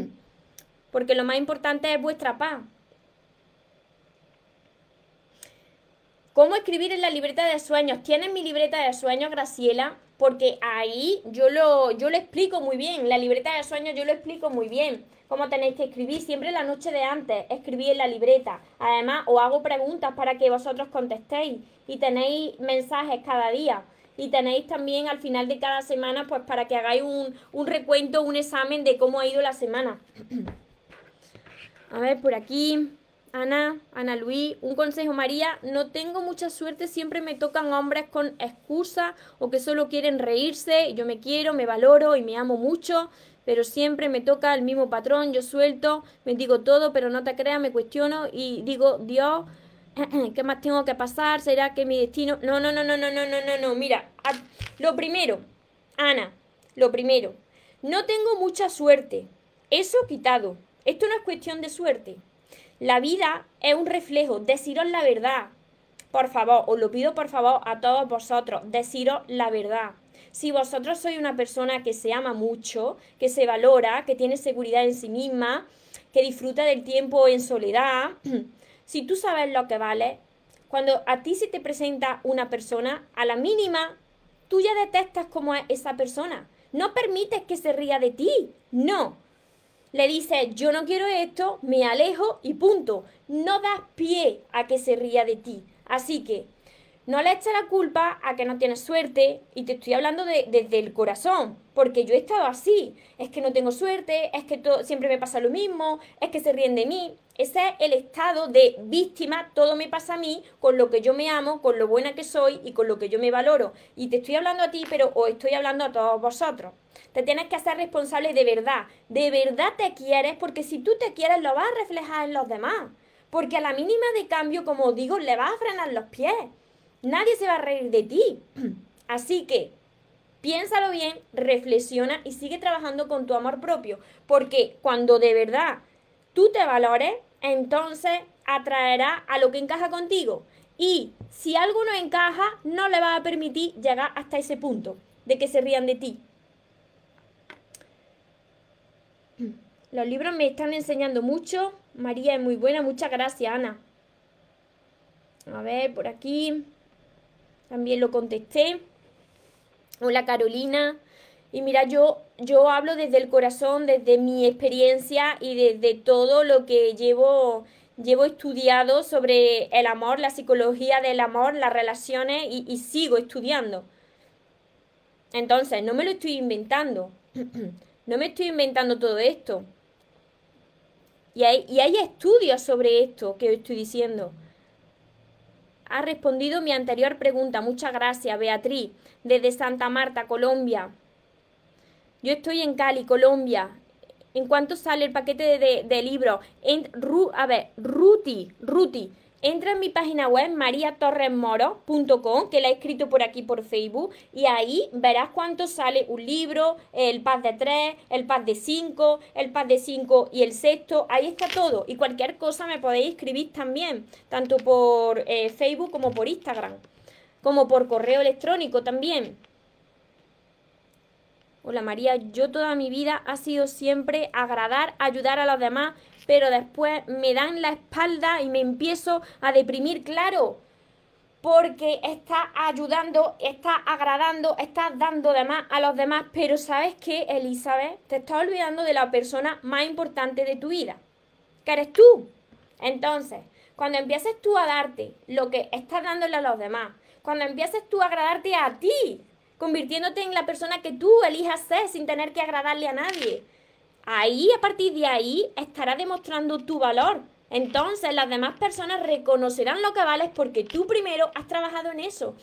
Porque lo más importante es vuestra paz. ¿Cómo escribir en la libreta de sueños? ¿Tienes mi libreta de sueños, Graciela? Porque ahí yo lo, yo lo explico muy bien. La libreta de sueños yo lo explico muy bien. Cómo tenéis que escribir siempre la noche de antes. Escribir en la libreta. Además, os hago preguntas para que vosotros contestéis. Y tenéis mensajes cada día. Y tenéis también al final de cada semana, pues para que hagáis un, un recuento, un examen de cómo ha ido la semana. A ver, por aquí. Ana, Ana Luis, un consejo María, no tengo mucha suerte, siempre me tocan hombres con excusa o que solo quieren reírse, yo me quiero, me valoro y me amo mucho, pero siempre me toca el mismo patrón, yo suelto, me digo todo, pero no te creas, me cuestiono y digo, Dios, ¿qué más tengo que pasar? ¿Será que mi destino? No, no, no, no, no, no, no, no, no, mira, lo primero, Ana, lo primero, no tengo mucha suerte, eso quitado, esto no es cuestión de suerte. La vida es un reflejo, deciros la verdad. Por favor, os lo pido por favor a todos vosotros, deciros la verdad. Si vosotros sois una persona que se ama mucho, que se valora, que tiene seguridad en sí misma, que disfruta del tiempo en soledad, si tú sabes lo que vale, cuando a ti se te presenta una persona, a la mínima, tú ya detestas cómo es esa persona. No permites que se ría de ti. No, le dices, yo no quiero esto, me alejo y punto. No das pie a que se ría de ti. Así que no le eches la culpa a que no tienes suerte y te estoy hablando de, desde el corazón, porque yo he estado así. Es que no tengo suerte, es que todo, siempre me pasa lo mismo, es que se ríen de mí. Ese es el estado de víctima, todo me pasa a mí, con lo que yo me amo, con lo buena que soy y con lo que yo me valoro. Y te estoy hablando a ti, pero os estoy hablando a todos vosotros. Te tienes que hacer responsable de verdad. De verdad te quieres, porque si tú te quieres, lo vas a reflejar en los demás. Porque a la mínima de cambio, como digo, le vas a frenar los pies. Nadie se va a reír de ti. Así que, Piénsalo bien, reflexiona y sigue trabajando con tu amor propio, porque cuando de verdad tú te valores, entonces atraerá a lo que encaja contigo. Y si algo no encaja, no le va a permitir llegar hasta ese punto de que se rían de ti. Los libros me están enseñando mucho. María es muy buena. Muchas gracias, Ana. A ver, por aquí. También lo contesté. Hola, Carolina. Y mira, yo, yo hablo desde el corazón, desde mi experiencia y desde todo lo que llevo, llevo estudiado sobre el amor, la psicología del amor, las relaciones y, sigo estudiando. Entonces, no me lo estoy inventando. no me estoy inventando todo esto. Y hay, y hay estudios sobre esto que estoy diciendo. Ha respondido mi anterior pregunta. Muchas gracias, Beatriz, desde Santa Marta, Colombia. Yo estoy en Cali, Colombia. ¿En cuánto sale el paquete de, de, libros? En, a ver, Ruti, Ruti, Entra en mi página web mariatorresmoro.com, que la he escrito por aquí por Facebook, y ahí verás cuánto sale un libro, el pack de 3, el pack de 5, el pack de 5 y el sexto. Ahí está todo. Y cualquier cosa me podéis escribir también, tanto por eh, Facebook como por Instagram, como por correo electrónico también. Hola María, yo toda mi vida ha sido siempre agradar, ayudar a los demás, pero después me dan la espalda y me empiezo a deprimir, claro, porque está ayudando, está agradando, está dando de más a los demás, pero ¿sabes qué, Elizabeth? Te estás olvidando de la persona más importante de tu vida, que eres tú. Entonces, cuando empieces tú a darte lo que estás dándole a los demás, cuando empieces tú a agradarte a ti, convirtiéndote en la persona que tú elijas ser sin tener que agradarle a nadie. Ahí, a partir de ahí, estarás demostrando tu valor. Entonces las demás personas reconocerán lo que vales porque tú primero has trabajado en eso.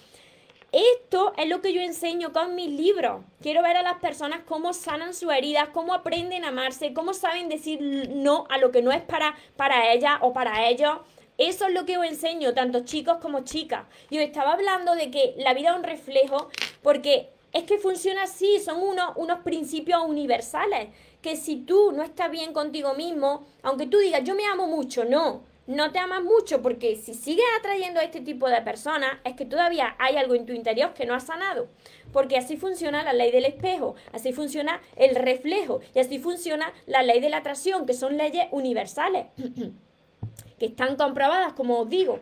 Esto es lo que yo enseño con mis libros. Quiero ver a las personas cómo sanan sus heridas, cómo aprenden a amarse, cómo saben decir no a lo que no es para, para ella o para ellos. Eso es lo que os enseño, tanto chicos como chicas. Yo estaba hablando de que la vida es un reflejo porque es que funciona así, son unos, unos principios universales. Que si tú no estás bien contigo mismo, aunque tú digas, yo me amo mucho, no, no te amas mucho porque si sigues atrayendo a este tipo de personas es que todavía hay algo en tu interior que no has sanado. Porque así funciona la ley del espejo, así funciona el reflejo y así funciona la ley de la atracción, que son leyes universales. que están comprobadas, como os digo.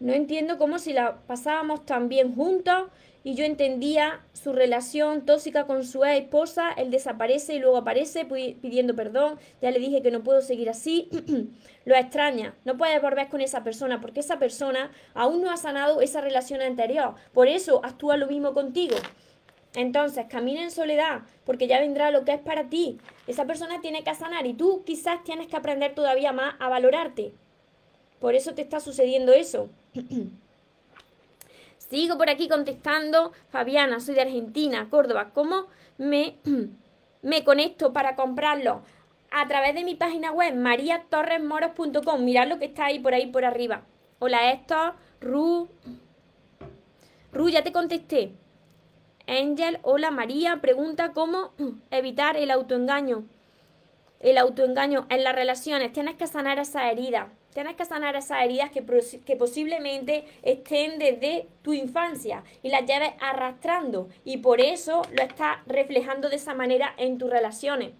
No entiendo cómo si la pasábamos tan bien juntos y yo entendía su relación tóxica con su esposa, él desaparece y luego aparece pidiendo perdón, ya le dije que no puedo seguir así, lo extraña, no puedes volver con esa persona porque esa persona aún no ha sanado esa relación anterior, por eso actúa lo mismo contigo. Entonces, camina en soledad, porque ya vendrá lo que es para ti. Esa persona tiene que sanar y tú quizás tienes que aprender todavía más a valorarte. Por eso te está sucediendo eso. Sigo por aquí contestando. Fabiana, soy de Argentina, Córdoba. ¿Cómo me, me conecto para comprarlo? A través de mi página web, mariatorresmoros.com. Mirad lo que está ahí por ahí por arriba. Hola, esto, Ru. Ru, ya te contesté. Angel, hola María, pregunta cómo evitar el autoengaño. El autoengaño en las relaciones. Tienes que sanar esa herida. Tienes que sanar esas heridas que, que posiblemente estén desde tu infancia y las lleves arrastrando. Y por eso lo estás reflejando de esa manera en tus relaciones.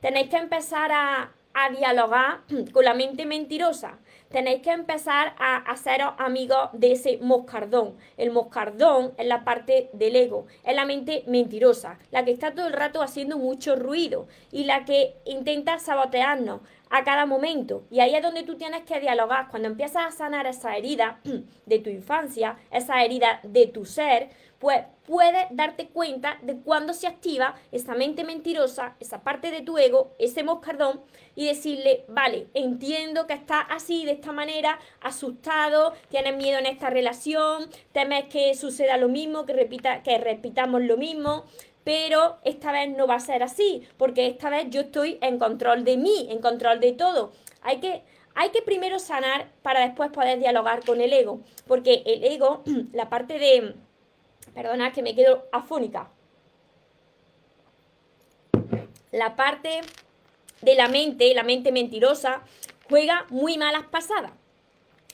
Tenéis que empezar a, a dialogar con la mente mentirosa tenéis que empezar a haceros amigos de ese moscardón. El moscardón es la parte del ego, es la mente mentirosa, la que está todo el rato haciendo mucho ruido y la que intenta sabotearnos a cada momento. Y ahí es donde tú tienes que dialogar. Cuando empiezas a sanar esa herida de tu infancia, esa herida de tu ser, pues puedes darte cuenta de cuándo se activa esa mente mentirosa, esa parte de tu ego, ese moscardón, y decirle, vale, entiendo que estás así, de esta manera, asustado, tienes miedo en esta relación, temes que suceda lo mismo, que, repita, que repitamos lo mismo, pero esta vez no va a ser así, porque esta vez yo estoy en control de mí, en control de todo. Hay que, hay que primero sanar para después poder dialogar con el ego, porque el ego, la parte de... Perdona que me quedo afónica. La parte de la mente, la mente mentirosa, juega muy malas pasadas.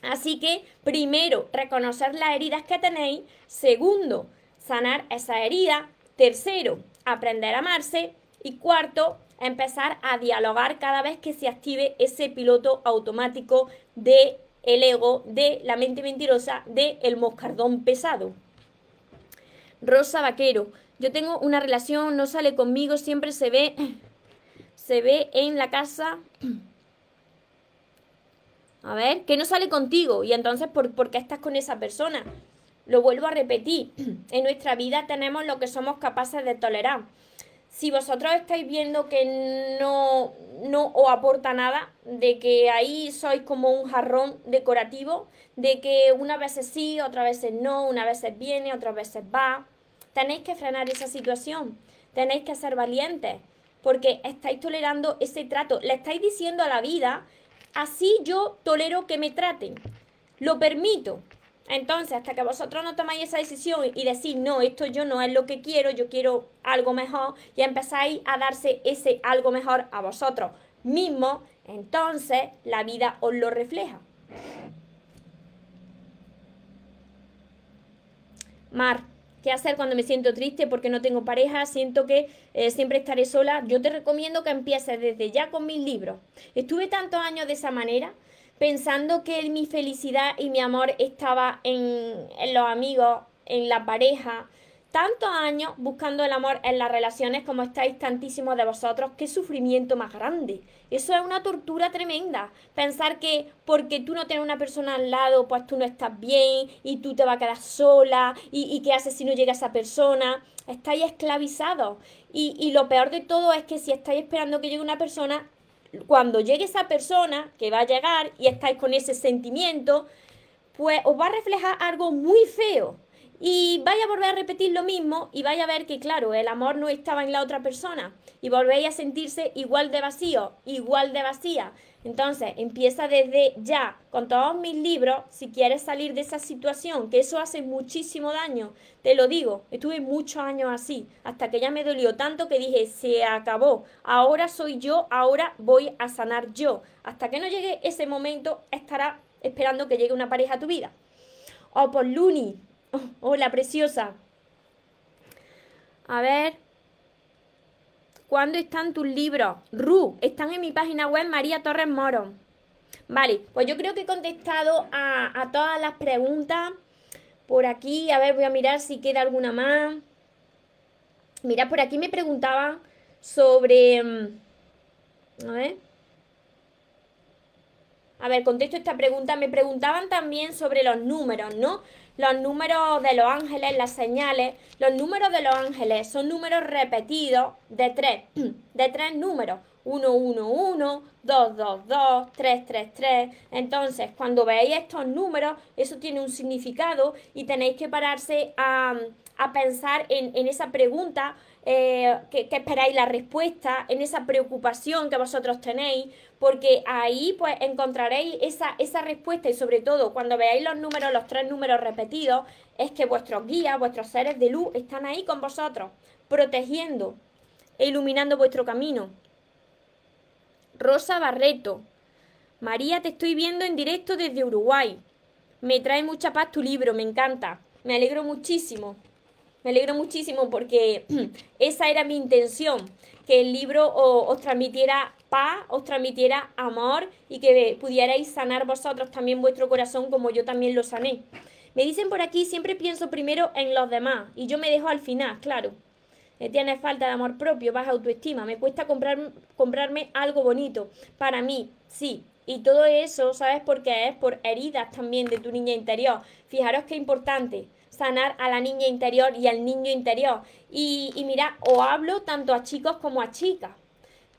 Así que, primero, reconocer las heridas que tenéis. Segundo, sanar esa herida. Tercero, aprender a amarse. Y cuarto, empezar a dialogar cada vez que se active ese piloto automático de el ego, de la mente mentirosa, de el moscardón pesado. Rosa Vaquero, yo tengo una relación, no sale conmigo, siempre se ve, se ve en la casa. A ver, que no sale contigo y entonces ¿por, ¿por qué estás con esa persona? Lo vuelvo a repetir, en nuestra vida tenemos lo que somos capaces de tolerar si vosotros estáis viendo que no, no os aporta nada, de que ahí sois como un jarrón decorativo, de que una veces sí, otras veces no, una veces viene, otras veces va, tenéis que frenar esa situación, tenéis que ser valientes, porque estáis tolerando ese trato, le estáis diciendo a la vida, así yo tolero que me traten, lo permito, entonces, hasta que vosotros no tomáis esa decisión y decís, no, esto yo no es lo que quiero, yo quiero algo mejor, y empezáis a darse ese algo mejor a vosotros mismos, entonces la vida os lo refleja. Mar, ¿qué hacer cuando me siento triste porque no tengo pareja? Siento que eh, siempre estaré sola. Yo te recomiendo que empieces desde ya con mis libros. Estuve tantos años de esa manera pensando que mi felicidad y mi amor estaba en, los amigos, en la pareja, tantos años buscando el amor en las relaciones como estáis tantísimos de vosotros, qué sufrimiento más grande. Eso es una tortura tremenda. Pensar que porque tú no tienes una persona al lado, pues tú no estás bien y tú te vas a quedar sola y, y qué haces si no llega esa persona. Estáis esclavizados. Y, y lo peor de todo es que si estáis esperando que llegue una persona, cuando llegue esa persona que va a llegar y estáis con ese sentimiento, pues os va a reflejar algo muy feo. Y vaya a volver a repetir lo mismo y vaya a ver que, claro, el amor no estaba en la otra persona. Y volvéis a sentirse igual de vacío, igual de vacía. Entonces, empieza desde ya, con todos mis libros, si quieres salir de esa situación, que eso hace muchísimo daño. Te lo digo, estuve muchos años así, hasta que ya me dolió tanto que dije, se acabó. Ahora soy yo, ahora voy a sanar yo. Hasta que no llegue ese momento, estará esperando que llegue una pareja a tu vida. Oh, por Luni, Hola, preciosa. A ver. ¿Cuándo están tus libros? Ru, están en mi página web María Torres Moro. Vale, pues yo creo que he contestado a, todas las preguntas. Por aquí, a ver, voy a mirar si queda alguna más. Mira, por aquí me preguntaban sobre... Mm, a ver. A ver, contesto esta pregunta. Me preguntaban también sobre los números, ¿no? Los números de los ángeles, las señales, los números de los ángeles son números repetidos de tres, de tres números. 1, 1, 1, 2, 2, 2, 3, 3, 3. Entonces, cuando veáis estos números, eso tiene un significado y tenéis que pararse a, a pensar en, en esa pregunta eh, que, esperáis la respuesta, en esa preocupación que vosotros tenéis, porque ahí pues encontraréis esa, esa respuesta y sobre todo cuando veáis los números, los tres números repetidos, es que vuestros guías, vuestros seres de luz están ahí con vosotros, protegiendo e iluminando vuestro camino. Rosa Barreto, María, te estoy viendo en directo desde Uruguay. Me trae mucha paz tu libro, me encanta. Me alegro muchísimo. Me alegro muchísimo porque esa era mi intención, que el libro os, transmitiera paz, os transmitiera amor y que pudierais sanar vosotros también vuestro corazón como yo también lo sané. Me dicen por aquí, siempre pienso primero en los demás y yo me dejo al final, claro. Tienes falta de amor propio, baja autoestima, me cuesta comprar, comprarme algo bonito. Para mí, sí. Y todo eso, ¿sabes por qué? Es por heridas también de tu niña interior. Fijaros qué importante sanar a la niña interior y al niño interior. Y, y mira, o hablo tanto a chicos como a chicas.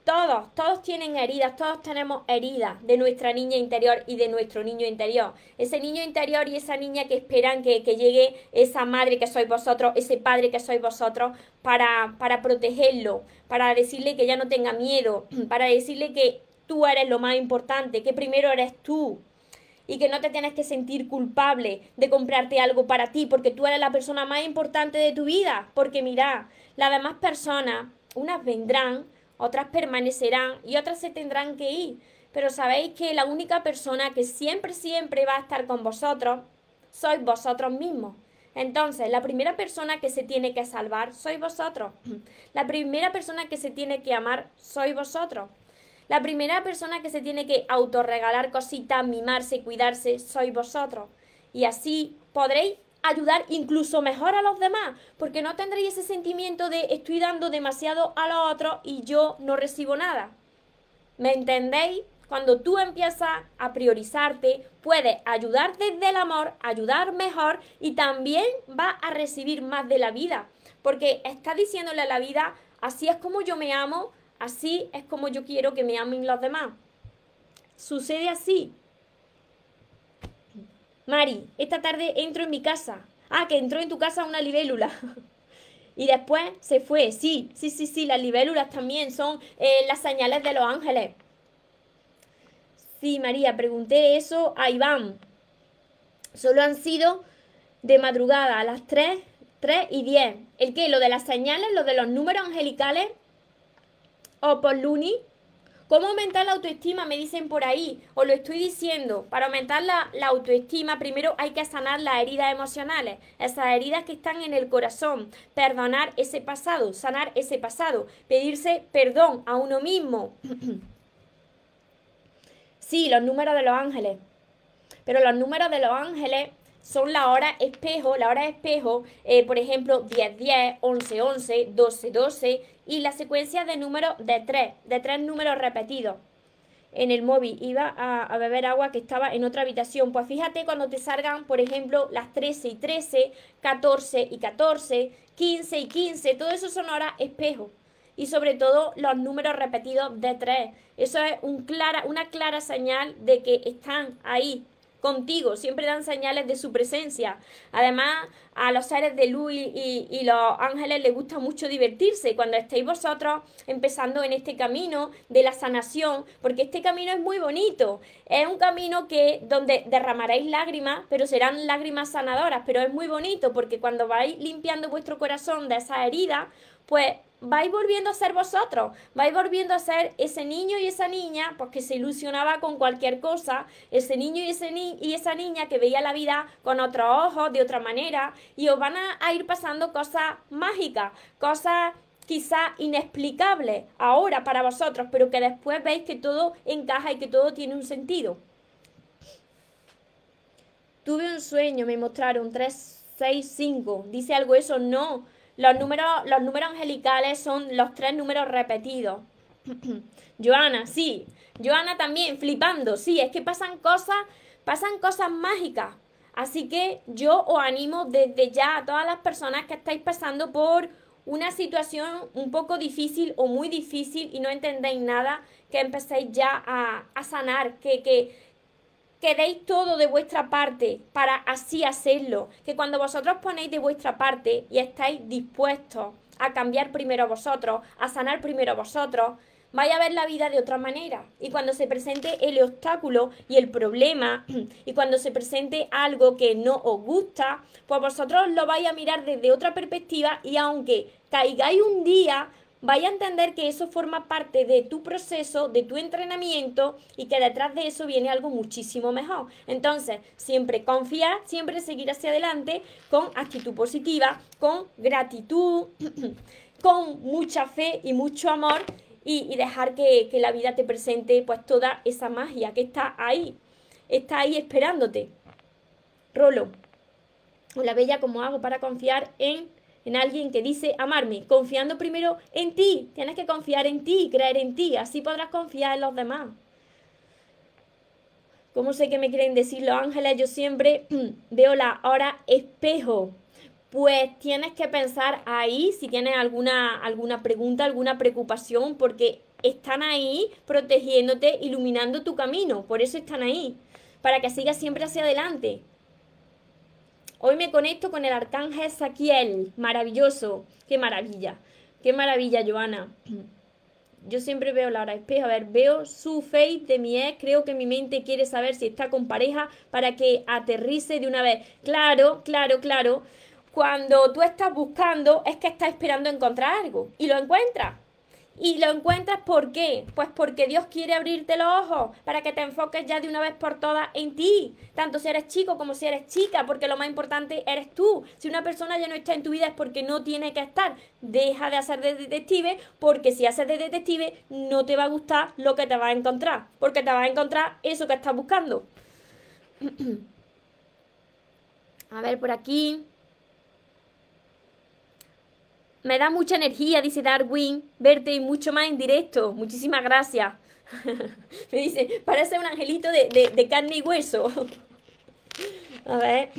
Todos, todos tienen heridas, todos tenemos heridas de nuestra niña interior y de nuestro niño interior. Ese niño interior y esa niña que esperan que, llegue esa madre que sois vosotros, ese padre que sois vosotros, para, para protegerlo, para decirle que ya no tenga miedo, para decirle que tú eres lo más importante, que primero eres tú y que no te tienes que sentir culpable de comprarte algo para ti porque tú eres la persona más importante de tu vida. Porque mira, las demás personas, unas vendrán, otras permanecerán y otras se tendrán que ir. Pero sabéis que la única persona que siempre, siempre va a estar con vosotros sois vosotros mismos. Entonces, la primera persona que se tiene que salvar sois vosotros. La primera persona que se tiene que amar sois vosotros. La primera persona que se tiene que autorregalar cositas, mimarse, cuidarse, sois vosotros. Y así podréis ayudar incluso mejor a los demás, porque no tendréis ese sentimiento de estoy dando demasiado a los otros y yo no recibo nada. ¿Me entendéis? Cuando tú empiezas a priorizarte, puedes ayudar desde el amor, ayudar mejor y también vas a recibir más de la vida. Porque estás diciéndole a la vida, así es como yo me amo, así es como yo quiero que me amen los demás. Sucede así. Mari, esta tarde entro en mi casa. Ah, que entró en tu casa una libélula. y después se fue. Sí, sí, sí, sí, las libélulas también son eh, las señales de los ángeles. Sí, María, pregunté eso a Iván. Solo han sido de madrugada a las 3, 3 y 10. ¿El qué? ¿Lo de las señales? ¿Lo de los números angelicales? ¿O por Luni? ¿Cómo aumentar la autoestima? Me dicen por ahí. Os lo estoy diciendo. Para aumentar la, la, autoestima, primero hay que sanar las heridas emocionales. Esas heridas que están en el corazón. Perdonar ese pasado. Sanar ese pasado. Pedirse perdón a uno mismo. Sí, los números de los ángeles. Pero los números de los ángeles son la hora espejo, la hora espejo, eh, por ejemplo, 10, 10, 11, 11, 12, 12 y la secuencia de números de 3, de tres números repetidos. En el móvil iba a, beber agua que estaba en otra habitación. Pues fíjate cuando te salgan, por ejemplo, las 13 y 13, 14 y 14, 15 y 15, todo eso son horas espejo y sobre todo los números repetidos de tres. Eso es un clara, una clara señal de que están ahí contigo, siempre dan señales de su presencia. Además, a los seres de luz y, los ángeles les gusta mucho divertirse cuando estéis vosotros empezando en este camino de la sanación, porque este camino es muy bonito. Es un camino que donde derramaréis lágrimas, pero serán lágrimas sanadoras, pero es muy bonito porque cuando vais limpiando vuestro corazón de esa herida, pues vais volviendo a ser vosotros, vais volviendo a ser ese niño y esa niña, pues que se ilusionaba con cualquier cosa, ese niño y, esa niña que veía la vida con otros ojos, de otra manera, y os van a, ir pasando cosas mágicas, cosas quizá inexplicables ahora para vosotros, pero que después veis que todo encaja y que todo tiene un sentido. Tuve un sueño, me mostraron 3, 6, 5. ¿Dice algo eso? No. Los números, los números angelicales son los tres números repetidos. Joana, sí. Joana también, flipando. Sí, es que pasan cosas, pasan cosas mágicas. Así que yo os animo desde ya a todas las personas que estáis pasando por una situación un poco difícil o muy difícil y no entendéis nada, que empecéis ya a, a sanar, que, que, que deis todo de vuestra parte para así hacerlo, que cuando vosotros ponéis de vuestra parte y estáis dispuestos a cambiar primero vosotros, a sanar primero vosotros, vais a ver la vida de otra manera. Y cuando se presente el obstáculo y el problema, y cuando se presente algo que no os gusta, pues vosotros lo vais a mirar desde otra perspectiva y aunque caigáis un día, vaya a entender que eso forma parte de tu proceso, de tu entrenamiento y que detrás de eso viene algo muchísimo mejor. Entonces, siempre confiar, siempre seguir hacia adelante con actitud positiva, con gratitud, con mucha fe y mucho amor y, dejar que, que la vida te presente pues toda esa magia que está ahí, está ahí esperándote. Rolo. Hola Bella, ¿cómo hago para confiar en en alguien que dice amarme, confiando primero en ti. Tienes que confiar en ti creer en ti, así podrás confiar en los demás. ¿Cómo sé que me quieren decir los ángeles? Yo siempre veo la hora espejo. Pues tienes que pensar ahí si tienes alguna, alguna pregunta, alguna preocupación, porque están ahí protegiéndote, iluminando tu camino. Por eso están ahí, para que sigas siempre hacia adelante. Hoy me conecto con el arcángel Saquiel. Maravilloso. Qué maravilla. Qué maravilla, Joana. yo siempre veo la hora espejo, a ver, veo su face de mi ex, creo que mi mente quiere saber si está con pareja para que aterrice de una vez. Claro, claro, claro. Cuando tú estás buscando es que estás esperando encontrar algo y lo encuentras. Y lo encuentras ¿por qué? Pues porque Dios quiere abrirte los ojos para que te enfoques ya de una vez por todas en ti, tanto si eres chico como si eres chica, porque lo más importante eres tú. Si una persona ya no está en tu vida es porque no tiene que estar. Deja de hacer de detective porque si haces de detective no te va a gustar lo que te va a encontrar, porque te va a encontrar eso que estás buscando. a ver por aquí. Me da mucha energía, dice Darwin, verte y mucho más en directo. Muchísimas gracias. Me dice, parece un angelito de, de carne y hueso. A ver,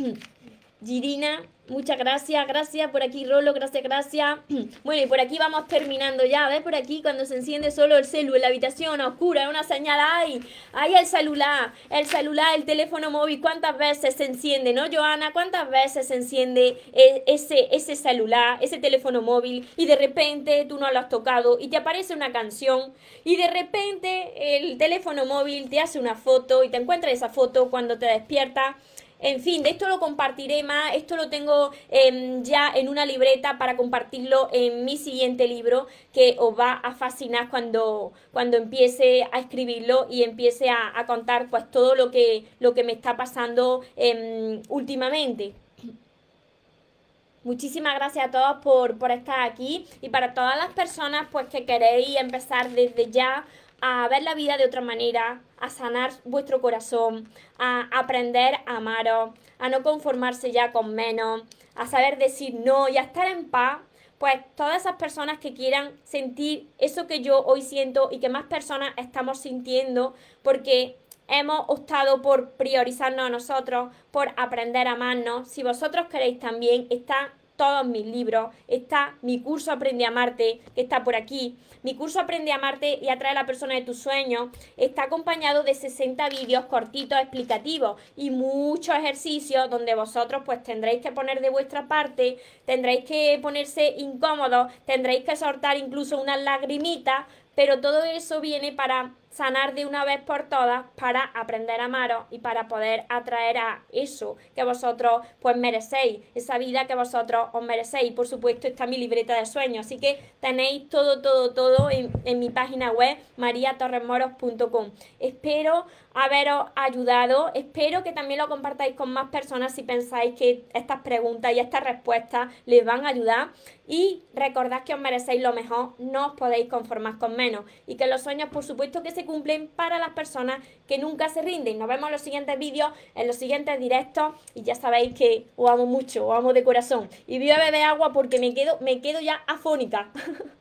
Girina, Muchas gracias, gracias por aquí Rolo, gracias, gracias. Bueno, y por aquí vamos terminando ya, ¿ves? Por aquí cuando se enciende solo el celular en la habitación oscura, una señal ahí, ahí el celular, el celular, el teléfono móvil, ¿cuántas veces se enciende, no, Joana? ¿Cuántas veces se enciende e, ese, ese celular, ese teléfono móvil y de repente tú no lo has tocado y te aparece una canción y de repente el teléfono móvil te hace una foto y te encuentras esa foto cuando te despiertas en fin, de esto lo compartiré más, esto lo tengo em, ya en una libreta para compartirlo en mi siguiente libro que os va a fascinar cuando, cuando empiece a escribirlo y empiece a, contar pues todo lo que, lo que me está pasando em, últimamente. Muchísimas gracias a todos por, por estar aquí y para todas las personas pues que queréis empezar desde ya a ver la vida de otra manera, a sanar vuestro corazón, a aprender a amaros, a no conformarse ya con menos, a saber decir no y a estar en paz, pues todas esas personas que quieran sentir eso que yo hoy siento y que más personas estamos sintiendo porque hemos optado por priorizarnos a nosotros, por aprender a amarnos. Si vosotros queréis también, está todos mis libros, está mi curso Aprende a Amarte, que está por aquí. Mi curso Aprende a Amarte y atrae a la persona de tus sueños está acompañado de 60 vídeos cortitos explicativos y muchos ejercicios donde vosotros pues tendréis que poner de vuestra parte, tendréis que ponerse incómodos, tendréis que soltar incluso unas lagrimitas, pero todo eso viene para sanar de una vez por todas para aprender a amaros y para poder atraer a eso que vosotros pues merecéis, esa vida que vosotros os merecéis. Por supuesto está mi libreta de sueños, así que tenéis todo, todo, todo en, en mi página web mariatorremoros.com. Espero haberos ayudado, espero que también lo compartáis con más personas si pensáis que estas preguntas y estas respuestas les van a ayudar y recordad que os merecéis lo mejor, no os podéis conformar con menos y que los sueños por supuesto que se cumplen para las personas que nunca se rinden. Nos vemos en los siguientes vídeos, en los siguientes directos y ya sabéis que os amo mucho, os amo de corazón. Y voy a beber agua porque me quedo, me quedo ya afónica.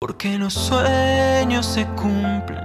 Porque los sueños se cumplen,